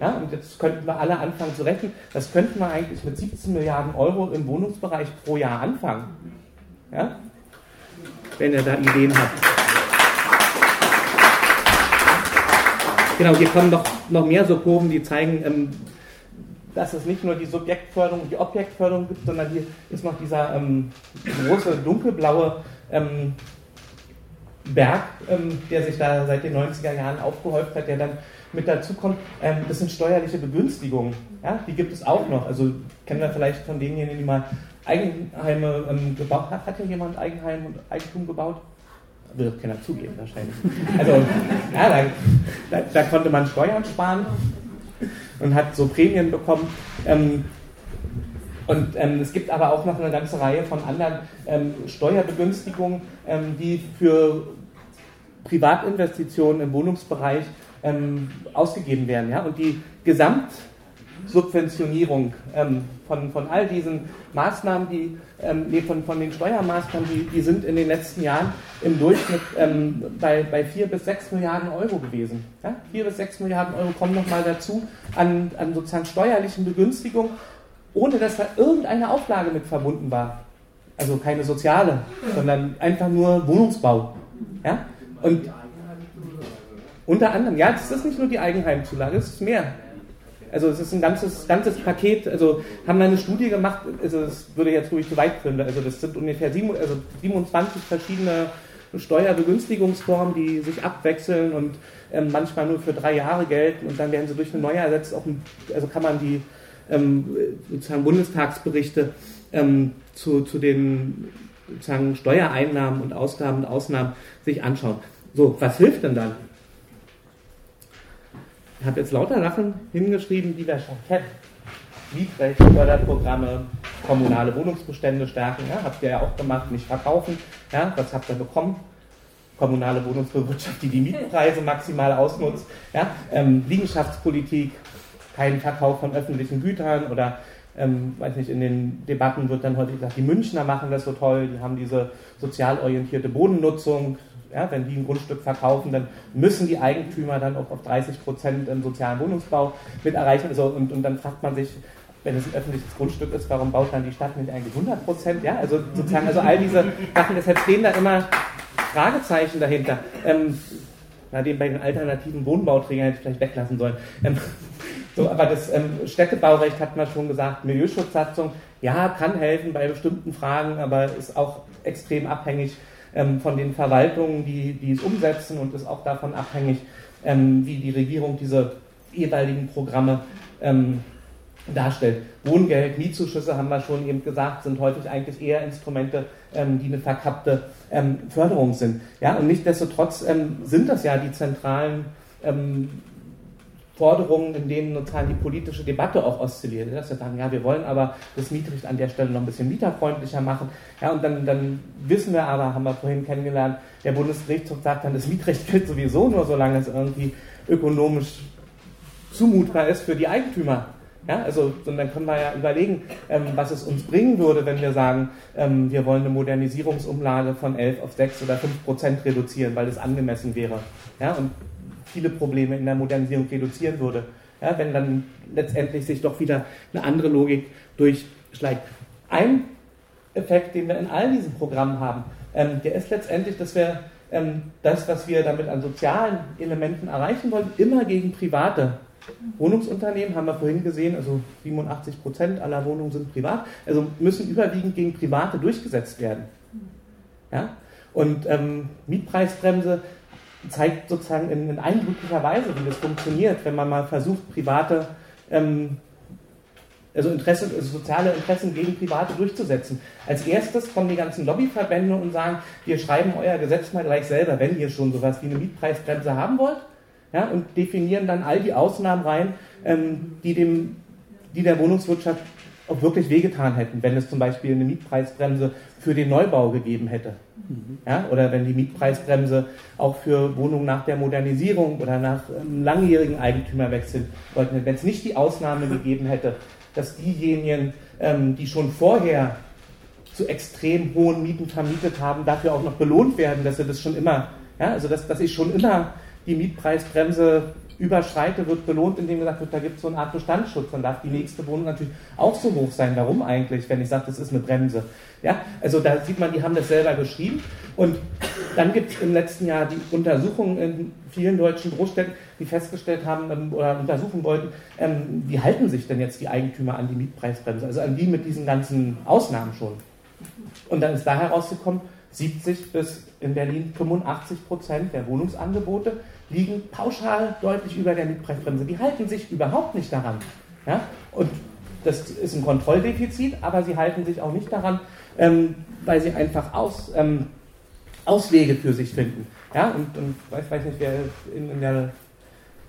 A: Ja, und jetzt könnten wir alle anfangen zu rechnen. Das könnten wir eigentlich mit 17 Milliarden Euro im Wohnungsbereich pro Jahr anfangen. Ja? wenn ihr da Ideen habt. Genau, hier kommen noch, noch mehr so Kurven, die zeigen, ähm, dass es nicht nur die Subjektförderung die Objektförderung gibt, sondern hier ist noch dieser ähm, große dunkelblaue ähm, Berg, ähm, der sich da seit den 90er Jahren aufgehäuft hat, der dann mit dazu kommt. Ähm, das sind steuerliche Begünstigungen. Ja? Die gibt es auch noch. Also kennen wir vielleicht von denjenigen, die mal Eigenheime ähm, gebaut haben. Hat ja jemand Eigenheim und Eigentum gebaut? Wird keiner zugeben wahrscheinlich. Also ja, da, da, da konnte man Steuern sparen und hat so Prämien bekommen. Ähm, und ähm, es gibt aber auch noch eine ganze Reihe von anderen ähm, Steuerbegünstigungen, ähm, die für Privatinvestitionen im Wohnungsbereich ähm, ausgegeben werden. Ja? Und die Gesamtsubventionierung ähm, von, von all diesen Maßnahmen, die, ähm, nee, von, von den Steuermaßnahmen, die, die sind in den letzten Jahren im Durchschnitt bei, bei 4 bis 6 Milliarden Euro gewesen. Ja? 4 bis 6 Milliarden Euro kommen nochmal dazu an, an sozusagen steuerlichen Begünstigungen ohne dass da irgendeine Auflage mit verbunden war. Also keine soziale, sondern einfach nur Wohnungsbau. Ja? Und unter anderem, ja, das ist nicht nur die Eigenheimzulage, es ist mehr. Also es ist ein ganzes, ganzes Paket, also haben wir eine Studie gemacht, also das würde jetzt ruhig zu weit führen, also das sind ungefähr sieben, also 27 verschiedene Steuerbegünstigungsformen, die sich abwechseln und ähm, manchmal nur für drei Jahre gelten und dann werden sie durch eine neue ersetzt, auch, also kann man die ähm, sozusagen Bundestagsberichte ähm, zu, zu den sozusagen Steuereinnahmen und Ausgaben und Ausnahmen sich anschauen. So, was hilft denn dann? Ich habe jetzt lauter Sachen hingeschrieben, die wir schon kennen. Mietrecht, Förderprogramme, kommunale Wohnungsbestände stärken, ja, habt ihr ja auch gemacht, nicht verkaufen. Ja, was habt ihr bekommen? Kommunale Wohnungsbewirtschaft, die die Mietpreise maximal ausnutzt. Ja, ähm, Liegenschaftspolitik, keinen Verkauf von öffentlichen Gütern oder ähm, weiß nicht, in den Debatten wird dann häufig gesagt, die Münchner machen das so toll, die haben diese sozial orientierte Bodennutzung. Ja, wenn die ein Grundstück verkaufen, dann müssen die Eigentümer dann auch auf 30 Prozent im sozialen Wohnungsbau mit erreichen. Also, und, und dann fragt man sich, wenn es ein öffentliches Grundstück ist, warum baut dann die Stadt nicht eigentlich 100 Prozent? Ja, also sozusagen, also all diese Sachen, deshalb stehen da immer Fragezeichen dahinter. Ähm, na, den bei den alternativen Wohnbauträgern hätte ich vielleicht weglassen sollen. Ähm, *laughs* so, aber das ähm, Städtebaurecht hat man schon gesagt, Milieuschutzsatzung, ja, kann helfen bei bestimmten Fragen, aber ist auch extrem abhängig von den Verwaltungen, die, die es umsetzen und ist auch davon abhängig, ähm, wie die Regierung diese jeweiligen Programme ähm, darstellt. Wohngeld, Mietzuschüsse haben wir schon eben gesagt, sind häufig eigentlich eher Instrumente, ähm, die eine verkappte ähm, Förderung sind. Ja, und nichtsdestotrotz sind das ja die zentralen Forderungen, in denen sozusagen die politische Debatte auch oszilliert. Dass wir sagen, ja, wir wollen aber das Mietrecht an der Stelle noch ein bisschen mieterfreundlicher machen. Ja, und dann, dann wissen wir aber, haben wir vorhin kennengelernt, der Bundesgerichtshof sagt dann, das Mietrecht gilt sowieso nur, solange es irgendwie ökonomisch zumutbar ist für die Eigentümer. Ja, also und dann können wir ja überlegen, ähm, was es uns bringen würde, wenn wir sagen, ähm, wir wollen eine Modernisierungsumlage von 11 auf 6 oder 5 Prozent reduzieren, weil das angemessen wäre. Ja, und viele Probleme in der Modernisierung reduzieren würde. Ja, wenn dann letztendlich sich doch wieder eine andere Logik durchschlägt. Ein Effekt, den wir in all diesen Programmen haben, ähm, der ist letztendlich, dass wir ähm, das, was wir damit an sozialen Elementen erreichen wollen, immer gegen private Wohnungsunternehmen, haben wir vorhin gesehen, also 87 Prozent aller Wohnungen sind privat, also müssen überwiegend gegen Private durchgesetzt werden. Ja? Und ähm, Mietpreisbremse zeigt sozusagen in, in, eindrücklicher Weise, wie das funktioniert, wenn man mal versucht, private, ähm, also, Interesse, also soziale Interessen gegen Private durchzusetzen. Als erstes kommen die ganzen Lobbyverbände und sagen, wir schreiben euer Gesetz mal gleich selber, wenn ihr schon sowas wie eine Mietpreisbremse haben wollt, ja, und definieren dann all die Ausnahmen rein, ähm, die, dem, die der Wohnungswirtschaft wirklich wehgetan hätten, wenn es zum Beispiel eine Mietpreisbremse für den Neubau gegeben hätte. Mhm. Ja, oder wenn die Mietpreisbremse auch für Wohnungen nach der Modernisierung oder nach einem langjährigen Eigentümerwechsel, wenn es nicht die Ausnahme gegeben hätte, dass diejenigen, ähm, die schon vorher zu extrem hohen Mieten vermietet haben, dafür auch noch belohnt werden, dass sie das schon immer, ja, also dass, dass ich schon immer die Mietpreisbremse überschreite, wird belohnt, indem gesagt wird, da gibt es so eine Art Bestandsschutz. Dann darf die nächste Wohnung natürlich auch so hoch sein. Warum eigentlich, wenn ich sage, das ist eine Bremse? Ja, also da sieht man, die haben das selber geschrieben. Und dann gibt es im letzten Jahr die Untersuchungen in vielen deutschen Großstädten, die festgestellt haben ähm, oder untersuchen wollten, ähm, wie halten sich denn jetzt die Eigentümer an die Mietpreisbremse, also an die mit diesen ganzen Ausnahmen schon. Und dann ist da herausgekommen, 70 bis in Berlin 85 Prozent der Wohnungsangebote liegen pauschal deutlich über der Mietpreisbremse. Die halten sich überhaupt nicht daran. Ja? Und das ist ein Kontrolldefizit, aber sie halten sich auch nicht daran, ähm, weil sie einfach aus, ähm, Auswege für sich finden. Ja? Und, und ich weiß nicht, wer in, in, der,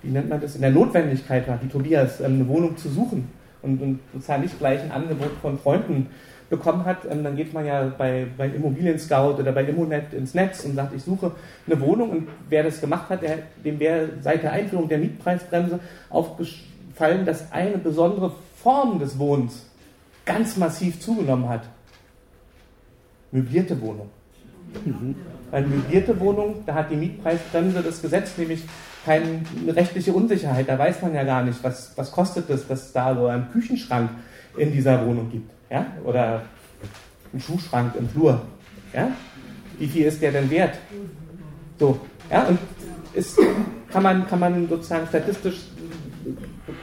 A: wie nennt man das, in der Notwendigkeit war, wie Tobias, ähm, eine Wohnung zu suchen und, und sozusagen nicht gleich ein Angebot von Freunden bekommen hat, ähm, dann geht man ja bei, bei Immobilien Scout oder bei Immonet ins Netz und sagt, ich suche eine Wohnung und wer das gemacht hat, der, dem wäre seit der Einführung der Mietpreisbremse aufgefallen, dass eine besondere Form des Wohnens ganz massiv zugenommen hat. Möblierte Wohnung. Mhm. Weil möblierte Wohnung, da hat die Mietpreisbremse das Gesetz nämlich keine rechtliche Unsicherheit. Da weiß man ja gar nicht, was, was kostet es, dass da so ein Küchenschrank in dieser Wohnung gibt ja? oder ein Schuhschrank im Flur. Ja? Wie viel ist der denn wert? So, ja, und ist, kann, man, kann man sozusagen statistisch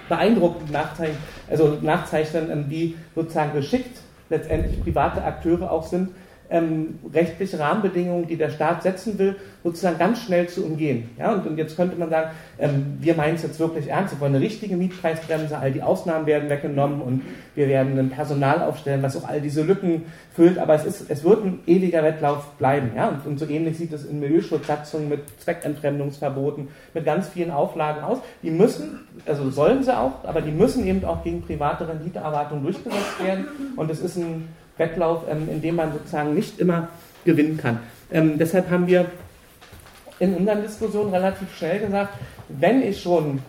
A: beeindruckend nachzeichnen, also nachzeichnen, wie sozusagen geschickt letztendlich private Akteure auch sind, ähm, rechtliche Rahmenbedingungen, die der Staat setzen will, sozusagen ganz schnell zu umgehen. Ja, und, und jetzt könnte man sagen, ähm, wir meinen es jetzt wirklich ernst, wir wollen eine richtige Mietpreisbremse, all die Ausnahmen werden weggenommen und wir werden ein Personal aufstellen, was auch all diese Lücken füllt, aber es, ist, es wird ein ewiger Wettlauf bleiben. Ja? Und, und so ähnlich sieht es in Milieuschutzsatzungen mit Zweckentfremdungsverboten, mit ganz vielen Auflagen aus. Die müssen, also sollen sie auch, aber die müssen eben auch gegen private Renditeerwartungen durchgesetzt werden und es ist ein Wettlauf, ähm, in dem man sozusagen nicht immer gewinnen kann. Ähm, deshalb haben wir in unseren Diskussionen relativ schnell gesagt, wenn ich schon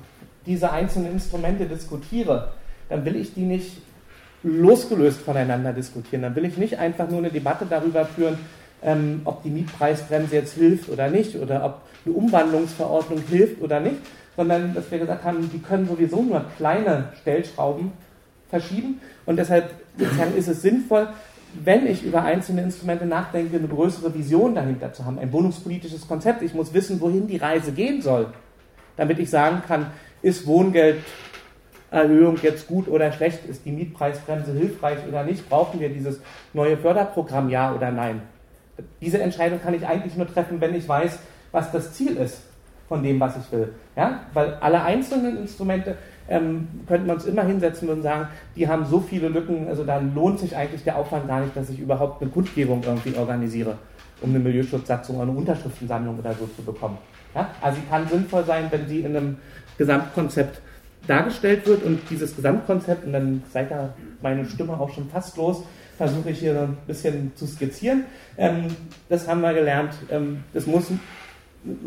A: diese einzelnen Instrumente diskutiere, dann will ich die nicht losgelöst voneinander diskutieren. Dann will ich nicht einfach nur eine Debatte darüber führen, ähm, ob die Mietpreisbremse jetzt hilft oder nicht oder ob eine Umwandlungsverordnung hilft oder nicht, sondern dass wir gesagt haben, die können sowieso nur kleine Stellschrauben verschieben und deshalb ist es sinnvoll, wenn ich über einzelne Instrumente nachdenke, eine größere Vision dahinter zu haben, ein wohnungspolitisches Konzept. Ich muss wissen, wohin die Reise gehen soll, damit ich sagen kann, ist Wohngelderhöhung jetzt gut oder schlecht, ist die Mietpreisbremse hilfreich oder nicht, brauchen wir dieses neue Förderprogramm ja oder nein. Diese Entscheidung kann ich eigentlich nur treffen, wenn ich weiß, was das Ziel ist von dem, was ich will. Ja? Weil alle einzelnen Instrumente ähm, könnten wir uns immer hinsetzen und sagen, die haben so viele Lücken, also da lohnt sich eigentlich der Aufwand gar nicht, dass ich überhaupt eine Kundgebung irgendwie organisiere, um eine Milieuschutzsatzung oder eine Unterschriftensammlung oder so zu bekommen. Ja? Also sie kann sinnvoll sein, wenn sie in einem Gesamtkonzept dargestellt wird und dieses Gesamtkonzept, und dann seid da meine Stimme auch schon fast los, versuche ich hier ein bisschen zu skizzieren. Ähm, das haben wir gelernt. Ähm, das muss ein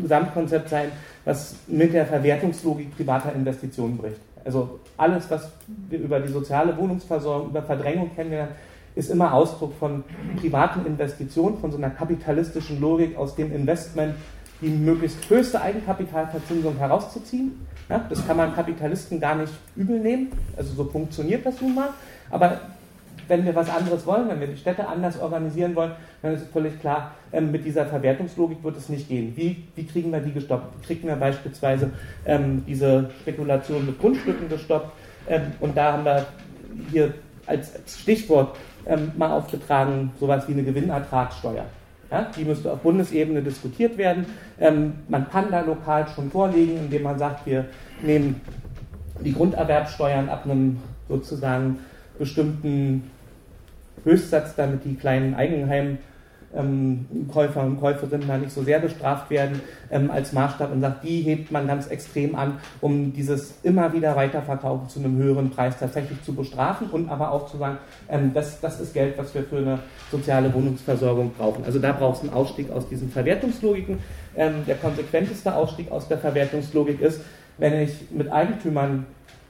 A: Gesamtkonzept sein, was mit der Verwertungslogik privater Investitionen bricht. Also alles, was wir über die soziale Wohnungsversorgung, über Verdrängung kennenlernen, ist immer Ausdruck von privaten Investitionen, von so einer kapitalistischen Logik aus dem Investment, die möglichst höchste Eigenkapitalverzinsung herauszuziehen. Ja, das kann man Kapitalisten gar nicht übel nehmen. Also so funktioniert das nun mal. Aber wenn wir was anderes wollen, wenn wir die Städte anders organisieren wollen, dann ist völlig klar, ähm, mit dieser Verwertungslogik wird es nicht gehen. Wie, wie kriegen wir die gestoppt? Wie kriegen wir beispielsweise ähm, diese Spekulation mit Grundstücken gestoppt? Ähm, und da haben wir hier als, als Stichwort ähm, mal aufgetragen, sowas wie eine Gewinnertragssteuer. Ja, die müsste auf Bundesebene diskutiert werden. Ähm, man kann da lokal schon vorlegen, indem man sagt, wir nehmen die Grunderwerbsteuern ab einem sozusagen bestimmten Höchstsatz, damit die kleinen Eigenheimkäufer und Käuferinnen da nicht so sehr bestraft werden, ähm, als Maßstab und sagt, die hebt man ganz extrem an, um dieses immer wieder Weiterverkaufen zu einem höheren Preis tatsächlich zu bestrafen und aber auch zu sagen, ähm, das, das ist Geld, was wir für eine soziale Wohnungsversorgung brauchen. Also da braucht es einen Ausstieg aus diesen Verwertungslogiken. Ähm, der konsequenteste Ausstieg aus der Verwertungslogik ist, wenn ich mit Eigentümern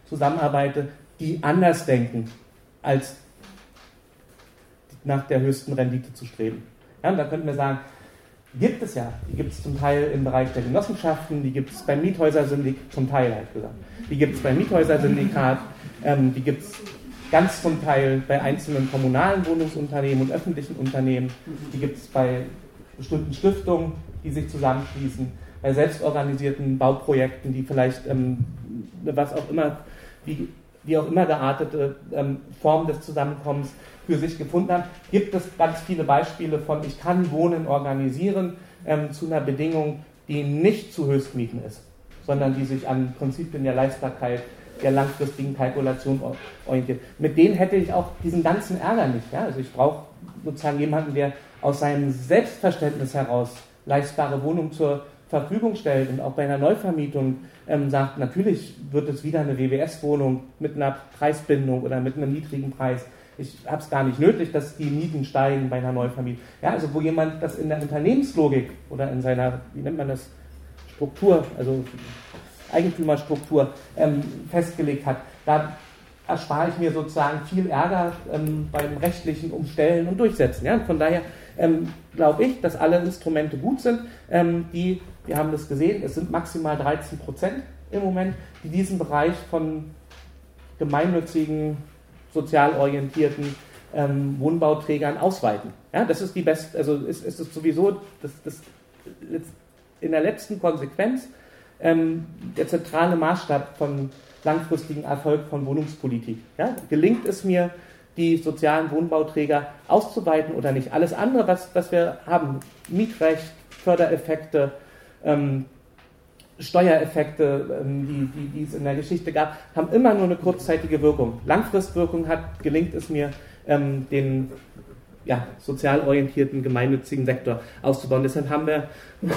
A: zusammenarbeite, die anders denken als nach der höchsten Rendite zu streben. Ja, und da könnten wir sagen, gibt es ja. Die gibt es zum Teil im Bereich der Genossenschaften, die gibt es beim Miethäusersyndikat, zum Teil halt gesagt. Die gibt es beim Miethäusersyndikat, ähm, die gibt es ganz zum Teil bei einzelnen kommunalen Wohnungsunternehmen und öffentlichen Unternehmen. Die gibt es bei bestimmten Stiftungen, die sich zusammenschließen, bei selbstorganisierten Bauprojekten, die vielleicht ähm, was auch immer, wie, wie auch immer geartete ähm, Form des Zusammenkommens für sich gefunden haben, gibt es ganz viele Beispiele von, ich kann Wohnen organisieren ähm, zu einer Bedingung, die nicht zu Höchstmieten ist, sondern die sich an Prinzipien der Leistbarkeit, der langfristigen Kalkulation orientiert. Mit denen hätte ich auch diesen ganzen Ärger nicht. Ja? Also ich brauche sozusagen jemanden, der aus seinem Selbstverständnis heraus leistbare Wohnungen zur Verfügung stellt und auch bei einer Neuvermietung ähm, sagt, natürlich wird es wieder eine WWS-Wohnung mit einer Preisbindung oder mit einem niedrigen Preis ich habe es gar nicht nötig, dass die Mieten steigen bei einer Neuvermietung. Ja, also wo jemand das in der Unternehmenslogik oder in seiner, wie nennt man das, Struktur, also Eigentümerstruktur ähm, festgelegt hat, da erspare ich mir sozusagen vielÄrger ähm, beim rechtlichen Umstellen und Durchsetzen. Ja? von daher ähm, glaube ich, dass alle Instrumente gut sind, ähm, die, wir haben das gesehen, es sind maximal 13 Prozent im Moment, die diesen Bereich von gemeinnützigen sozial orientierten ähm, Wohnbauträgern ausweiten. Ja, das ist die beste, also ist, ist es sowieso das, das, in der letzten Konsequenz ähm, der zentrale Maßstab von langfristigen Erfolg von Wohnungspolitik. Ja, gelingt es mir, die sozialen Wohnbauträger auszuweiten oder nicht? Alles andere, was, was wir haben, Mietrecht, Fördereffekte, ähm, Steuereffekte, ähm, die, die, die es in der Geschichte gab, haben immer nur eine kurzzeitige Wirkung. Langfristwirkung hat, gelingt es mir, ähm, den ja, sozial orientierten, gemeinnützigen Sektor auszubauen. Deshalb haben wir, *coughs*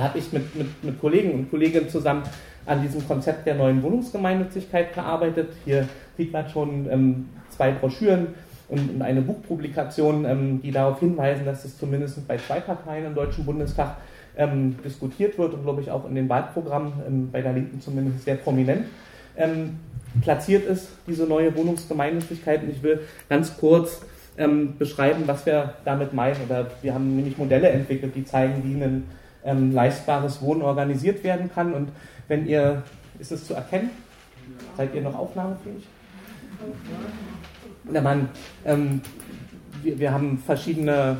A: habe ich mit, mit, mit Kollegen und Kolleginnen zusammen an diesem Konzept der neuen Wohnungsgemeinnützigkeit gearbeitet. Hier sieht man schon ähm, zwei Broschüren und, und eine Buchpublikation, ähm, die darauf hinweisen, dass es zumindest bei zwei Parteien im Deutschen Bundestag ähm, diskutiert wird und glaube ich auch in den Wahlprogrammen ähm, bei der Linken zumindest sehr prominent ähm, platziert ist, diese neue Wohnungsgemeinnützigkeit. Und ich will ganz kurz ähm, beschreiben, was wir damit meinen. Oder wir haben nämlich Modelle entwickelt, die zeigen, wie ein ähm, leistbares Wohnen organisiert werden kann. Und wenn ihr, ist es zu erkennen? Seid ihr noch aufnahmefähig? Der Mann, ähm, wir, wir haben verschiedene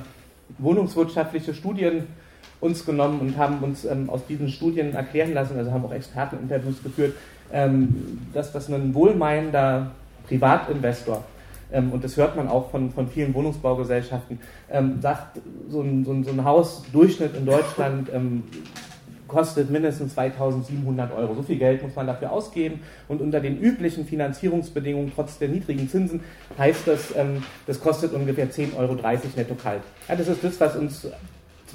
A: wohnungswirtschaftliche Studien uns genommen und haben uns ähm, aus diesen Studien erklären lassen, also haben auch Experteninterviews geführt, ähm, dass das ein wohlmeinender Privatinvestor, ähm, und das hört man auch von, von vielen Wohnungsbaugesellschaften, ähm, sagt, so ein, so, ein, so ein Hausdurchschnitt in Deutschland ähm, kostet mindestens 2700 Euro. So viel Geld muss man dafür ausgeben. Und unter den üblichen Finanzierungsbedingungen, trotz der niedrigen Zinsen, heißt das, ähm, das kostet ungefähr 10,30 Euro netto kalt. Ja, das ist das, was uns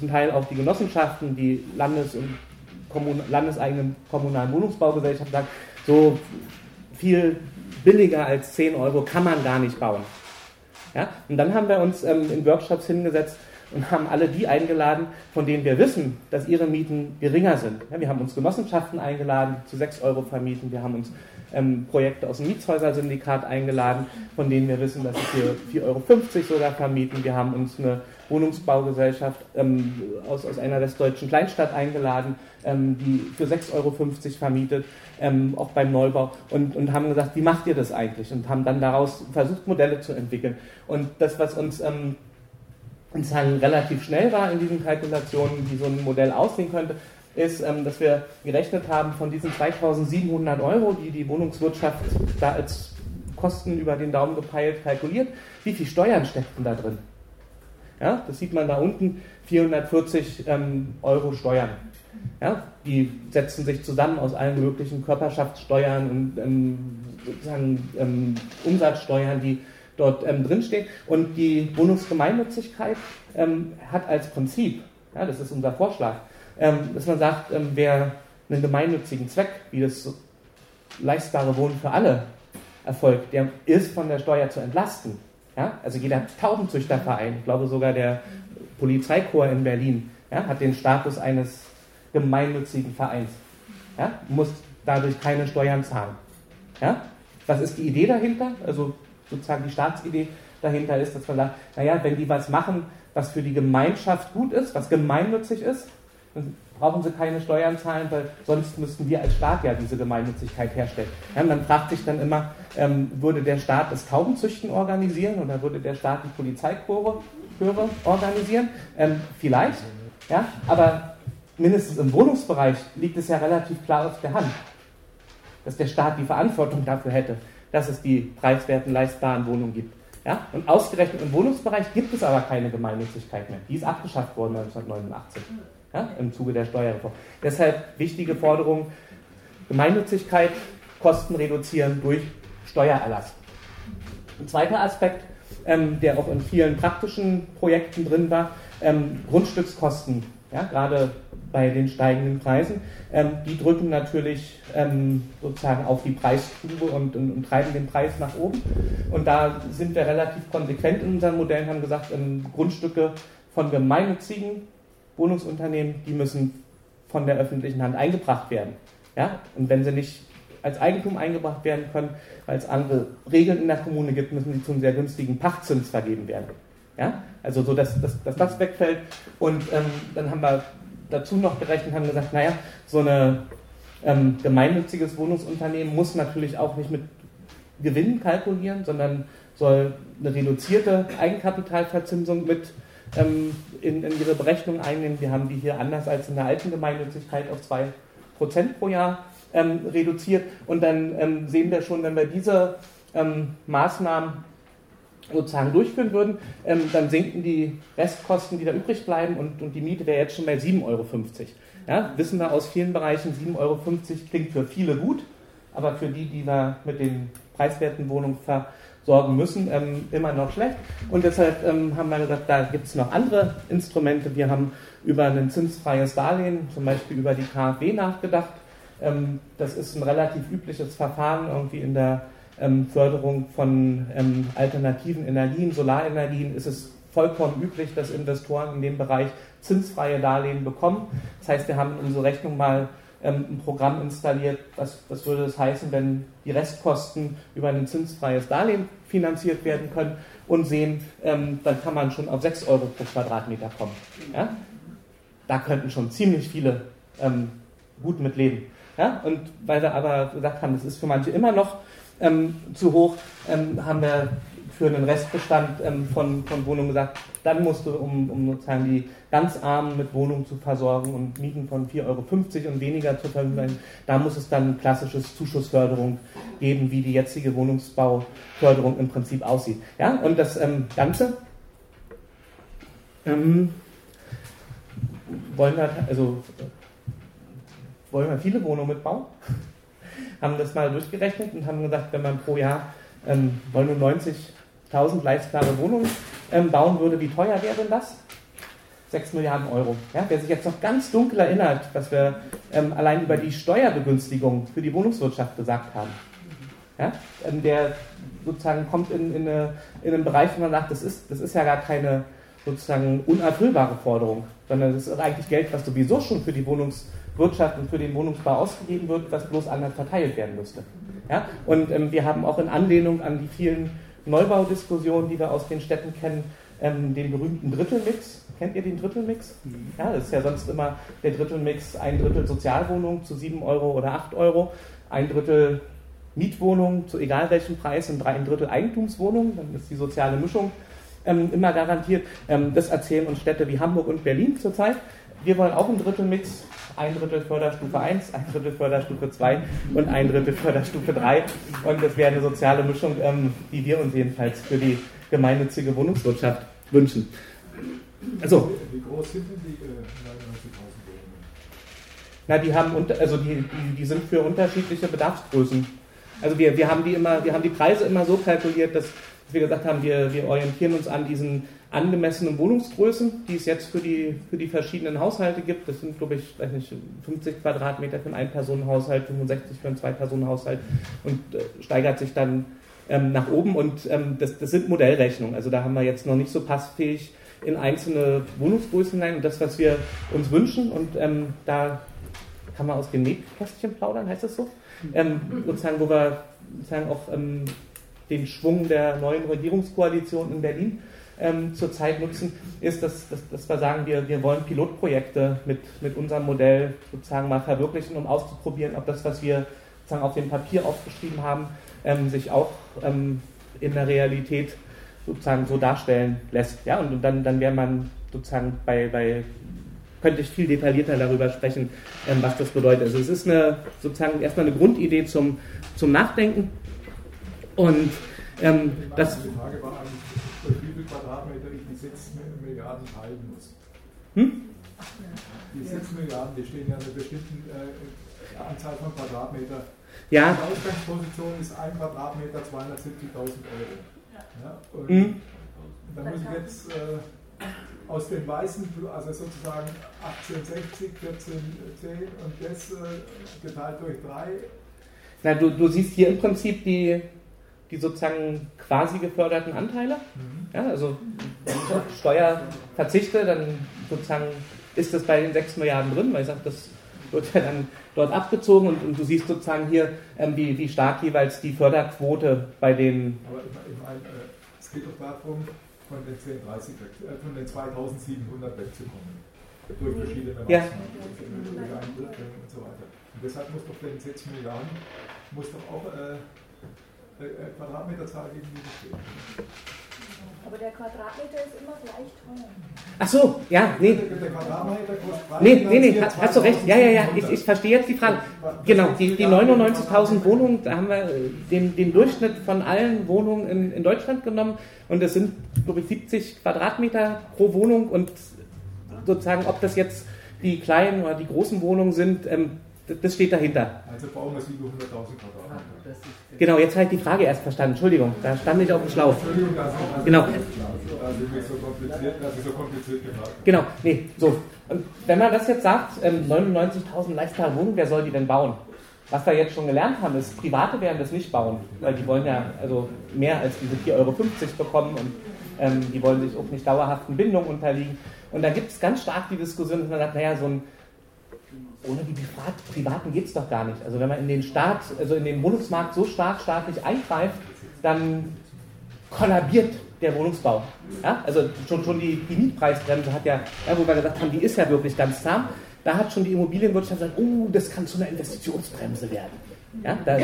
A: zum Teil auch die Genossenschaften, die Landes- und Kommun landeseigenen kommunalen Wohnungsbaugesellschaften sagen, so viel billiger als 10 Euro kann man gar nicht bauen. Ja? Und dann haben wir uns ähm, in Workshops hingesetzt und haben alle die eingeladen, von denen wir wissen, dass ihre Mieten geringer sind. Ja, wir haben uns Genossenschaften eingeladen, zu 6 Euro vermieten. Wir haben uns ähm, Projekte aus dem Mietshäuser-Syndikat eingeladen, von denen wir wissen, dass sie für 4,50 Euro sogar vermieten. Wir haben uns eine Wohnungsbaugesellschaft ähm, aus, aus einer westdeutschen Kleinstadt eingeladen, ähm, die für 6,50 Euro vermietet, ähm, auch beim Neubau, und, und haben gesagt, wie macht ihr das eigentlich? Und haben dann daraus versucht, Modelle zu entwickeln. Und das, was uns ähm, sozusagen relativ schnell war in diesen Kalkulationen, wie so ein Modell aussehen könnte, ist, ähm, dass wir gerechnet haben, von diesen 2700 Euro, die die Wohnungswirtschaft da als Kosten über den Daumen gepeilt kalkuliert, wie viel Steuern steckten da drin? Ja, das sieht man da unten, 440 ähm, Euro Steuern. Ja, die setzen sich zusammen aus allen möglichen Körperschaftssteuern und ähm, sozusagen ähm, Umsatzsteuern, die dort ähm, drinstehen. Und die Wohnungsgemeinnützigkeit ähm, hat als Prinzip, ja, das ist unser Vorschlag, ähm, dass man sagt, ähm, wer einen gemeinnützigen Zweck, wie das leistbare Wohnen für alle erfolgt, der ist von der Steuer zu entlasten. Ja? Also jeder Taubenzüchterverein, ich glaube sogar der Polizeikorps in Berlin, ja, hat den Status eines gemeinnützigen Vereins. Ja? Muss dadurch keine Steuern zahlen. Ja? Was ist die Idee dahinter? Also sozusagen die Staatsidee, dahinter ist, dass man sagt, naja, wenn die was machen, was für die Gemeinschaft gut ist, was gemeinnützig ist, dann brauchen sie keine Steuern zahlen, weil sonst müssten wir als Staat ja diese Gemeinnützigkeit herstellen. Ja, man fragt sich dann immer, ähm, würde der Staat das Taubenzüchten organisieren oder würde der Staat die Polizeichöre organisieren? Ähm, vielleicht, ja, aber mindestens im Wohnungsbereich liegt es ja relativ klar auf der Hand, dass der Staat die Verantwortung dafür hätte, dass es die preiswerten, leistbaren Wohnungen gibt. Ja? Und ausgerechnet im Wohnungsbereich gibt es aber keine Gemeinnützigkeit mehr. Die ist abgeschafft worden 1989 ja? im Zuge der Steuerreform. Deshalb wichtige Forderung, Gemeinnützigkeit, Kosten reduzieren durch Steuererlass. Ein zweiter Aspekt, ähm, der auch in vielen praktischen Projekten drin war, ähm, Grundstückskosten. Ja, gerade bei den steigenden Preisen. Ähm, die drücken natürlich ähm, sozusagen auf die Preisstube und, und, und, treiben den Preis nach oben. Und da sind wir relativ konsequent in unseren Modellen, haben gesagt, ähm, Grundstücke von gemeinnützigen Wohnungsunternehmen, die müssen von der öffentlichen Hand eingebracht werden. Ja? Und wenn sie nicht als Eigentum eingebracht werden können, weil es andere Regeln in der Kommune gibt, müssen sie zum sehr günstigen Pachtzins vergeben werden. Ja? Also so, dass, dass, dass das wegfällt. Und ähm, dann haben wir dazu noch gerechnet, haben gesagt, naja, so ein ähm, gemeinnütziges Wohnungsunternehmen muss natürlich auch nicht mit Gewinnen kalkulieren, sondern soll eine reduzierte Eigenkapitalverzinsung mit ähm, in, in, ihre Berechnung einnehmen. Wir haben die hier anders als in der alten Gemeinnützigkeit auf 2% pro Jahr ähm, reduziert. Und dann ähm, sehen wir schon, wenn wir diese ähm, Maßnahmen sozusagen durchführen würden, ähm, dann sinken die Restkosten, die da übrig bleiben und, und die Miete wäre jetzt schon bei 7,50 Euro. Ja, wissen wir aus vielen Bereichen, 7,50 Euro klingt für viele gut, aber für die, die wir mit den preiswerten Wohnungen versorgen müssen, ähm, immer noch schlecht. Und deshalb ähm, haben wir gesagt, da gibt es noch andere Instrumente. Wir haben über ein zinsfreies Darlehen, zum Beispiel über die KfW nachgedacht. Ähm, das ist ein relativ übliches Verfahren irgendwie in der ähm, Förderung von ähm, alternativen Energien, Solarenergien, ist es vollkommen üblich, dass Investoren in dem Bereich zinsfreie Darlehen bekommen. Das heißt, wir haben unsere Rechnung mal ähm, ein Programm installiert, was, was würde das heißen, wenn die Restkosten über ein zinsfreies Darlehen finanziert werden können und sehen, ähm, dann kann man schon auf 6 Euro pro Quadratmeter kommen. Ja? Da könnten schon ziemlich viele ähm, gut mit leben. Ja? Und weil wir aber gesagt haben, das ist für manche immer noch ähm, zu hoch, ähm, haben wir für einen Restbestand ähm, von, von Wohnungen gesagt, dann musst du, um, um sozusagen die ganz Armen mit Wohnungen zu versorgen und Mieten von 4,50 Euro und weniger zu verhindern, da muss es dann klassisches Zuschussförderung geben, wie die jetzige Wohnungsbauförderung im Prinzip aussieht. Ja? Und das ähm, Ganze ähm, wollen wir, also wollen wir viele Wohnungen mitbauen? *laughs* haben das mal durchgerechnet und haben gesagt, wenn man pro Jahr ähm, wollen nur 90.000 leistbare Wohnungen ähm, bauen würde, wie teuer wäre denn das? 6 Milliarden Euro. Ja, wer sich jetzt noch ganz dunkel erinnert, was wir ähm, allein über die Steuerbegünstigung für die Wohnungswirtschaft gesagt haben, ja, ähm, der sozusagen kommt in, in, eine, in, einen Bereich, wo man sagt, das ist, das ist ja gar keine sozusagen unerfüllbare Forderung, sondern das ist eigentlich Geld, was sowieso schon für die Wohnungswirtschaft Wirtschaft und für den Wohnungsbau ausgegeben wird, was bloß anders verteilt werden müsste. Ja? Und ähm, wir haben auch in Anlehnung an die vielen Neubaudiskussionen, die wir aus den Städten kennen, ähm, den berühmten Drittelmix. Kennt ihr den Drittelmix? Ja, das ist ja sonst immer der Drittelmix, ein Drittel Sozialwohnung zu 7 Euro oder 8 Euro, ein Drittel Mietwohnung zu egal welchem Preis und ein Drittel Eigentumswohnung, dann ist die soziale Mischung ähm, immer garantiert. Ähm, das erzählen uns Städte wie Hamburg und Berlin zurzeit. Wir wollen auch einen Drittelmix ein Drittel Förderstufe 1, ein Drittel Förderstufe 2 und ein Drittel Förderstufe 3. Und das wäre eine soziale Mischung, ähm, die wir uns jedenfalls für die gemeinnützige Wohnungswirtschaft wünschen. Also, Wie groß sind denn die äh, 99.000 Wohnungen? Na, die haben unter, also die, die, die sind für unterschiedliche Bedarfsgrößen. Also wir, wir haben die immer, wir haben die Preise immer so kalkuliert, dass, dass wir gesagt haben, wir, wir orientieren uns an diesen angemessenen Wohnungsgrößen, die es jetzt für die, für die verschiedenen Haushalte gibt. Das sind, glaube ich, weiß nicht, 50 Quadratmeter für einen Ein-Personen-Haushalt, 65 für einen Zwei-Personen-Haushalt und äh, steigert sich dann ähm, nach oben. Und ähm, das, das sind Modellrechnungen. Also da haben wir jetzt noch nicht so passfähig in einzelne Wohnungsgrößen hinein. Und das, was wir uns wünschen, und ähm, da kann man aus dem Nähkästchen plaudern, heißt das so? Ähm, sozusagen, wo wir sozusagen auch ähm, den Schwung der neuen Regierungskoalition in Berlin ähm, zurzeit nutzen, ist, dass, dass, dass, wir sagen, wir, wir wollen Pilotprojekte mit, mit unserem Modell sozusagen mal verwirklichen, um auszuprobieren, ob das, was wir sozusagen auf dem Papier aufgeschrieben haben, ähm, sich auch ähm, in der Realität sozusagen so darstellen lässt. Ja, und, und dann, dann wäre man sozusagen bei, bei könnte ich viel detaillierter darüber sprechen, ähm, was das bedeutet. Also es ist eine, sozusagen erstmal eine Grundidee zum, zum Nachdenken. Und ähm, das. Die Frage war eigentlich, wie viel Quadratmeter ich die 6 Milliarden teilen muss. Hm? Die 6 Milliarden, die stehen ja in einer bestimmten äh, Anzahl von Quadratmeter. Ja. Die Ausgangsposition ist ein Quadratmeter 270.000 Euro. Ja, und mhm. dann muss ich jetzt äh, aus dem weißen, also sozusagen 1860, 1410 und das äh, geteilt durch 3. Na, du, du siehst hier im Prinzip die, die sozusagen quasi geförderten Anteile. Mhm. Ja, also wenn ich auf Steuer verzichte, dann sozusagen ist das bei den 6 Milliarden drin, weil ich sage, das wird ja dann dort abgezogen und, und du siehst sozusagen hier, ähm, wie, wie stark jeweils die Förderquote bei den. Aber ich meine, äh, es geht doch darum, von den 1030 weg, äh, von den 2700 wegzukommen. Durch verschiedene Maßnahmen, ja. durch Einbürgerung und so weiter. Und deshalb muss doch den 6 Milliarden muss doch auch äh, äh, äh Quadratmeterzahl gegen die bestehen. Aber der Quadratmeter ist immer gleich teuer. Ach so, ja, nee. Nee, nee, nee, hast du recht. Ja, ja, ja, ich, ich verstehe jetzt die Frage. Genau, die, die 99.000 Wohnungen, da haben wir den, den Durchschnitt von allen Wohnungen in, in Deutschland genommen und es sind, glaube ich, 70 Quadratmeter pro Wohnung und sozusagen, ob das jetzt die kleinen oder die großen Wohnungen sind, ähm, das steht dahinter. Also brauchen wir 700.000 Quadratmeter. Genau, jetzt habe ich die Frage erst verstanden. Entschuldigung, da stand ich auf dem Schlauch. Entschuldigung, das ist genau. so kompliziert, das ist so kompliziert gemacht. Genau, nee, so. Und wenn man das jetzt sagt, 99.000 ähm, Leistbare Wohnungen, wer soll die denn bauen? Was wir jetzt schon gelernt haben, ist, Private werden das nicht bauen, weil die wollen ja also mehr als diese 4,50 Euro bekommen und ähm, die wollen sich auch nicht dauerhaften Bindungen unterliegen. Und da gibt es ganz stark die Diskussion, dass man sagt, naja, so ein ohne die Privaten geht es doch gar nicht. Also wenn man in den Staat, also in den Wohnungsmarkt so stark staatlich eingreift, dann kollabiert der Wohnungsbau. Ja? Also schon, schon die, die Mietpreisbremse hat ja, ja, wo wir gesagt haben, die ist ja wirklich ganz zahm, da hat schon die Immobilienwirtschaft gesagt, oh, das kann zu einer Investitionsbremse werden. Ja? Da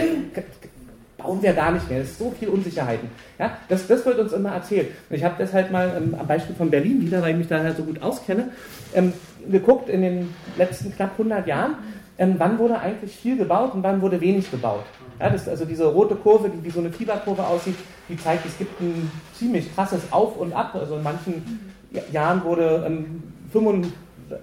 A: bauen wir gar nicht mehr, es ist so viel Unsicherheiten. Ja? Das, das wird uns immer erzählt. Und ich habe das halt mal ähm, am Beispiel von Berlin wieder, weil ich mich da halt so gut auskenne, ähm, geguckt in den letzten knapp 100 Jahren, ähm, wann wurde eigentlich viel gebaut und wann wurde wenig gebaut. Ja, das, also diese rote Kurve, die wie so eine Fieberkurve aussieht, die zeigt, es gibt ein ziemlich krasses Auf und Ab. Also in manchen Jahren wurde ähm, 5,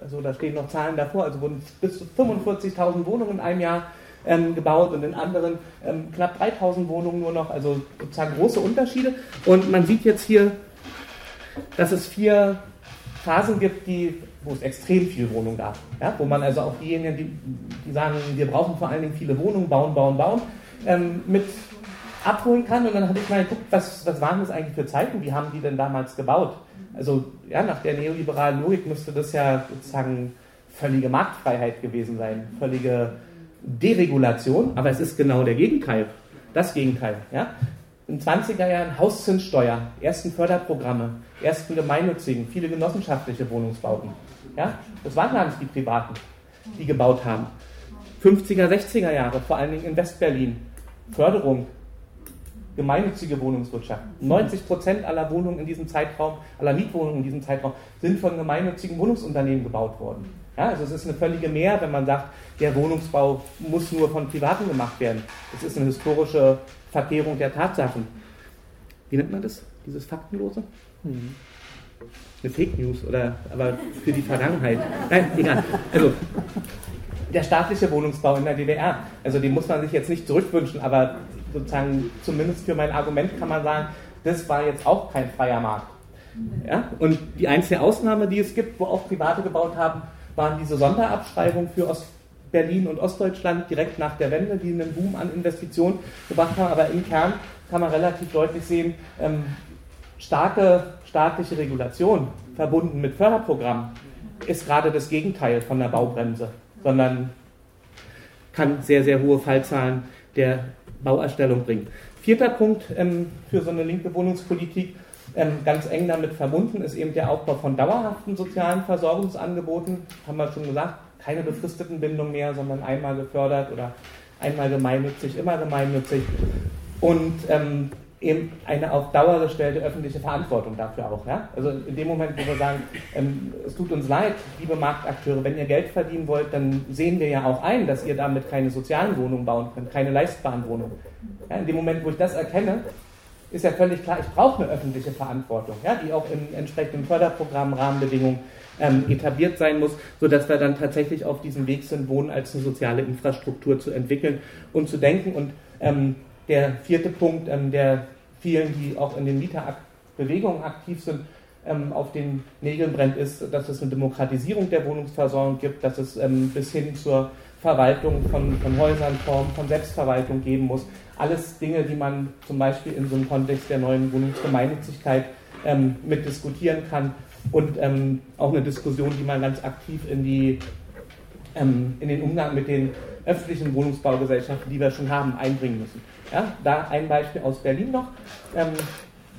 A: also da stehen noch Zahlen davor, also wurden bis zu 45.000 Wohnungen in einem Jahr ähm, gebaut und in anderen ähm, knapp 3.000 Wohnungen nur noch, also sozusagen große Unterschiede. Und man sieht jetzt hier, dass es vier Phasen gibt, die, wo es extrem viel Wohnung gab. Ja? Wo man also auch diejenigen, die, die sagen, wir brauchen vor allen Dingen viele Wohnungen, bauen, bauen, bauen, ähm, mit abholen kann. Und dann habe ich mal geguckt, was, was waren das eigentlich für Zeiten, wie haben die denn damals gebaut? Also ja, nach der neoliberalen Logik müsste das ja sozusagen völlige Marktfreiheit gewesen sein, völlige Deregulation, aber es ist genau der Gegenteil, das Gegenteil. Ja? In 20er Jahren Hauszinssteuer, ersten Förderprogramme, ersten gemeinnützigen, viele genossenschaftliche Wohnungsbauten. Ja? Das waren gar nicht die Privaten, die gebaut haben. 50er, 60er Jahre, vor allen Dingen in Westberlin, Förderung, gemeinnützige Wohnungswirtschaft. 90 Prozent aller Wohnungen in diesem Zeitraum, aller Mietwohnungen in diesem Zeitraum sind von gemeinnützigen Wohnungsunternehmen gebaut worden. Ja, also es ist eine völlige Mehr, wenn man sagt, der Wohnungsbau muss nur von Privaten gemacht werden. Es ist eine historische Verkehrung der Tatsachen. Wie nennt man das? Dieses Faktenlose? Hm. Eine Fake News oder aber für die Vergangenheit. Nein, egal. Also der staatliche Wohnungsbau in der DDR, also den muss man sich jetzt nicht zurückwünschen, aber sozusagen zumindest für mein Argument kann man sagen, das war jetzt auch kein freier Markt. Ja? Und die einzige Ausnahme, die es gibt, wo auch Private gebaut haben, waren diese Sonderabschreibungen für Ostberlin und Ostdeutschland direkt nach der Wende, die einen Boom an Investitionen gebracht haben. Aber im Kern kann man relativ deutlich sehen, ähm, starke staatliche Regulation verbunden mit Förderprogrammen ist gerade das Gegenteil von der Baubremse, sondern kann sehr, sehr hohe Fallzahlen der Bauerstellung bringen. Vierter Punkt ähm, für so eine linke Wohnungspolitik, ähm, ganz eng damit verbunden, ist eben der Aufbau von dauerhaften sozialen Versorgungsangeboten. Haben wir schon gesagt, keine befristeten Bindungen mehr, sondern einmal gefördert oder einmal gemeinnützig, immer gemeinnützig. Und ähm, eben eine auf Dauer gestellte öffentliche Verantwortung dafür auch. Ja? Also in dem Moment, wo wir sagen, ähm, es tut uns leid, liebe Marktakteure, wenn ihr Geld verdienen wollt, dann sehen wir ja auch ein, dass ihr damit keine sozialen Wohnungen bauen könnt, keine leistbaren Wohnungen. Ja, in dem Moment, wo ich das erkenne, ist ja völlig klar, ich brauche eine öffentliche Verantwortung, ja, die auch in entsprechenden Förderprogrammen, Rahmenbedingungen ähm, etabliert sein muss, sodass wir dann tatsächlich auf diesem Weg sind, Wohnen als eine soziale Infrastruktur zu entwickeln und zu denken. Und ähm, der vierte Punkt, ähm, der vielen, die auch in den Mieterbewegungen aktiv sind, ähm, auf den Nägeln brennt, ist, dass es eine Demokratisierung der Wohnungsversorgung gibt, dass es ähm, bis hin zur Verwaltung von, von Häusern, Formen von Selbstverwaltung geben muss. Alles Dinge, die man zum Beispiel in so einem Kontext der neuen Wohnungsgemeinnützigkeit ähm, mit diskutieren kann und ähm, auch eine Diskussion, die man ganz aktiv in, die, ähm, in den Umgang mit den öffentlichen Wohnungsbaugesellschaften, die wir schon haben, einbringen müssen. Ja, da ein Beispiel aus Berlin noch, ähm,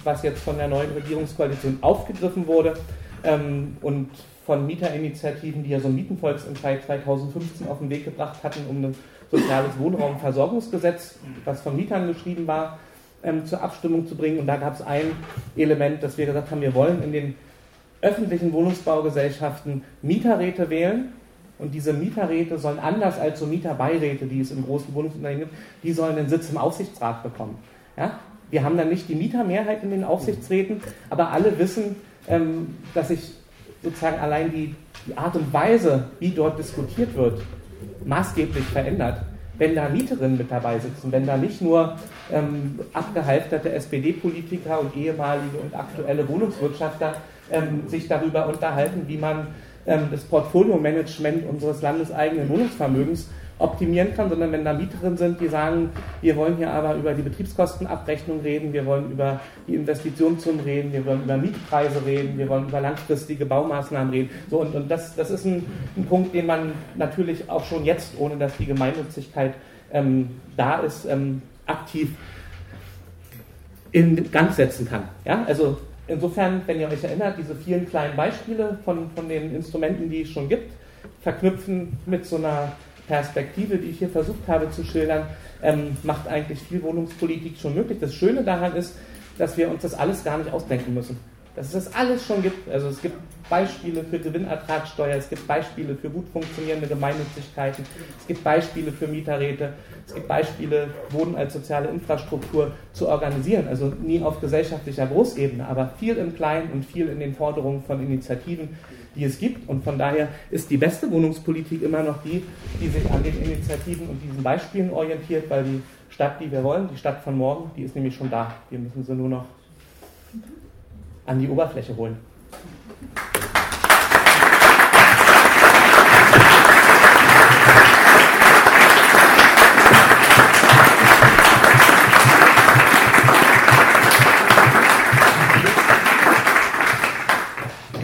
A: was jetzt von der neuen Regierungskoalition aufgegriffen wurde ähm, und von Mieterinitiativen, die ja so ein Mietenvolksentscheid 2015 auf den Weg gebracht hatten, um ein soziales Wohnraumversorgungsgesetz, was von Mietern geschrieben war, ähm, zur Abstimmung zu bringen. Und da gab es ein Element, dass wir gesagt haben, wir wollen in den öffentlichen Wohnungsbaugesellschaften Mieterräte wählen, und diese Mieterräte sollen anders als so Mieterbeiräte, die es in großen Wohnungsunternehmen gibt, die sollen einen Sitz im Aufsichtsrat bekommen. Ja? Wir haben dann nicht die Mietermehrheit in den Aufsichtsräten, aber alle wissen, ähm, dass sich sozusagen allein die, die Art und Weise, wie dort diskutiert wird, maßgeblich verändert wenn da Mieterinnen mit dabei sitzen, wenn da nicht nur ähm, abgehalfterte SPD-Politiker und ehemalige und aktuelle Wohnungswirtschafter ähm, sich darüber unterhalten, wie man das Portfolio-Management unseres landeseigenen Wohnungsvermögens optimieren kann, sondern wenn da Mieterinnen sind, die sagen, wir wollen hier aber über die Betriebskostenabrechnung reden, wir wollen über die Investitionssummen reden, wir wollen über Mietpreise reden, wir wollen über langfristige Baumaßnahmen reden. So, und, und das, das ist ein, ein Punkt, den man natürlich auch schon jetzt, ohne dass die Gemeinnützigkeit ähm, da ist, ähm, aktiv in Gang setzen kann. Ja? Also insofern, wenn ihr euch erinnert, diese vielen kleinen Beispiele von, von den Instrumenten, die es schon gibt, verknüpfen mit so einer Perspektive, die ich hier versucht habe zu schildern, ähm, macht eigentlich viel Wohnungspolitik schon möglich. Das Schöne daran ist, dass wir uns das alles gar nicht ausdenken müssen. Dass es das alles schon gibt. Also es gibt Beispiele für Gewinnertragssteuer, es gibt Beispiele für gut funktionierende Gemeinnützigkeiten, es gibt Beispiele für Mieterräte, es gibt Beispiele, Wohnen als soziale Infrastruktur zu organisieren. Also nie auf gesellschaftlicher Großebene, aber viel im Kleinen und viel in den Forderungen von Initiativen, die es gibt. Und von daher ist die beste Wohnungspolitik immer noch die, die sich an den Initiativen und diesen Beispielen orientiert, weil die Stadt, die wir wollen, die Stadt von morgen, die ist nämlich schon da. Wir müssen sie nur noch an die Oberfläche holen.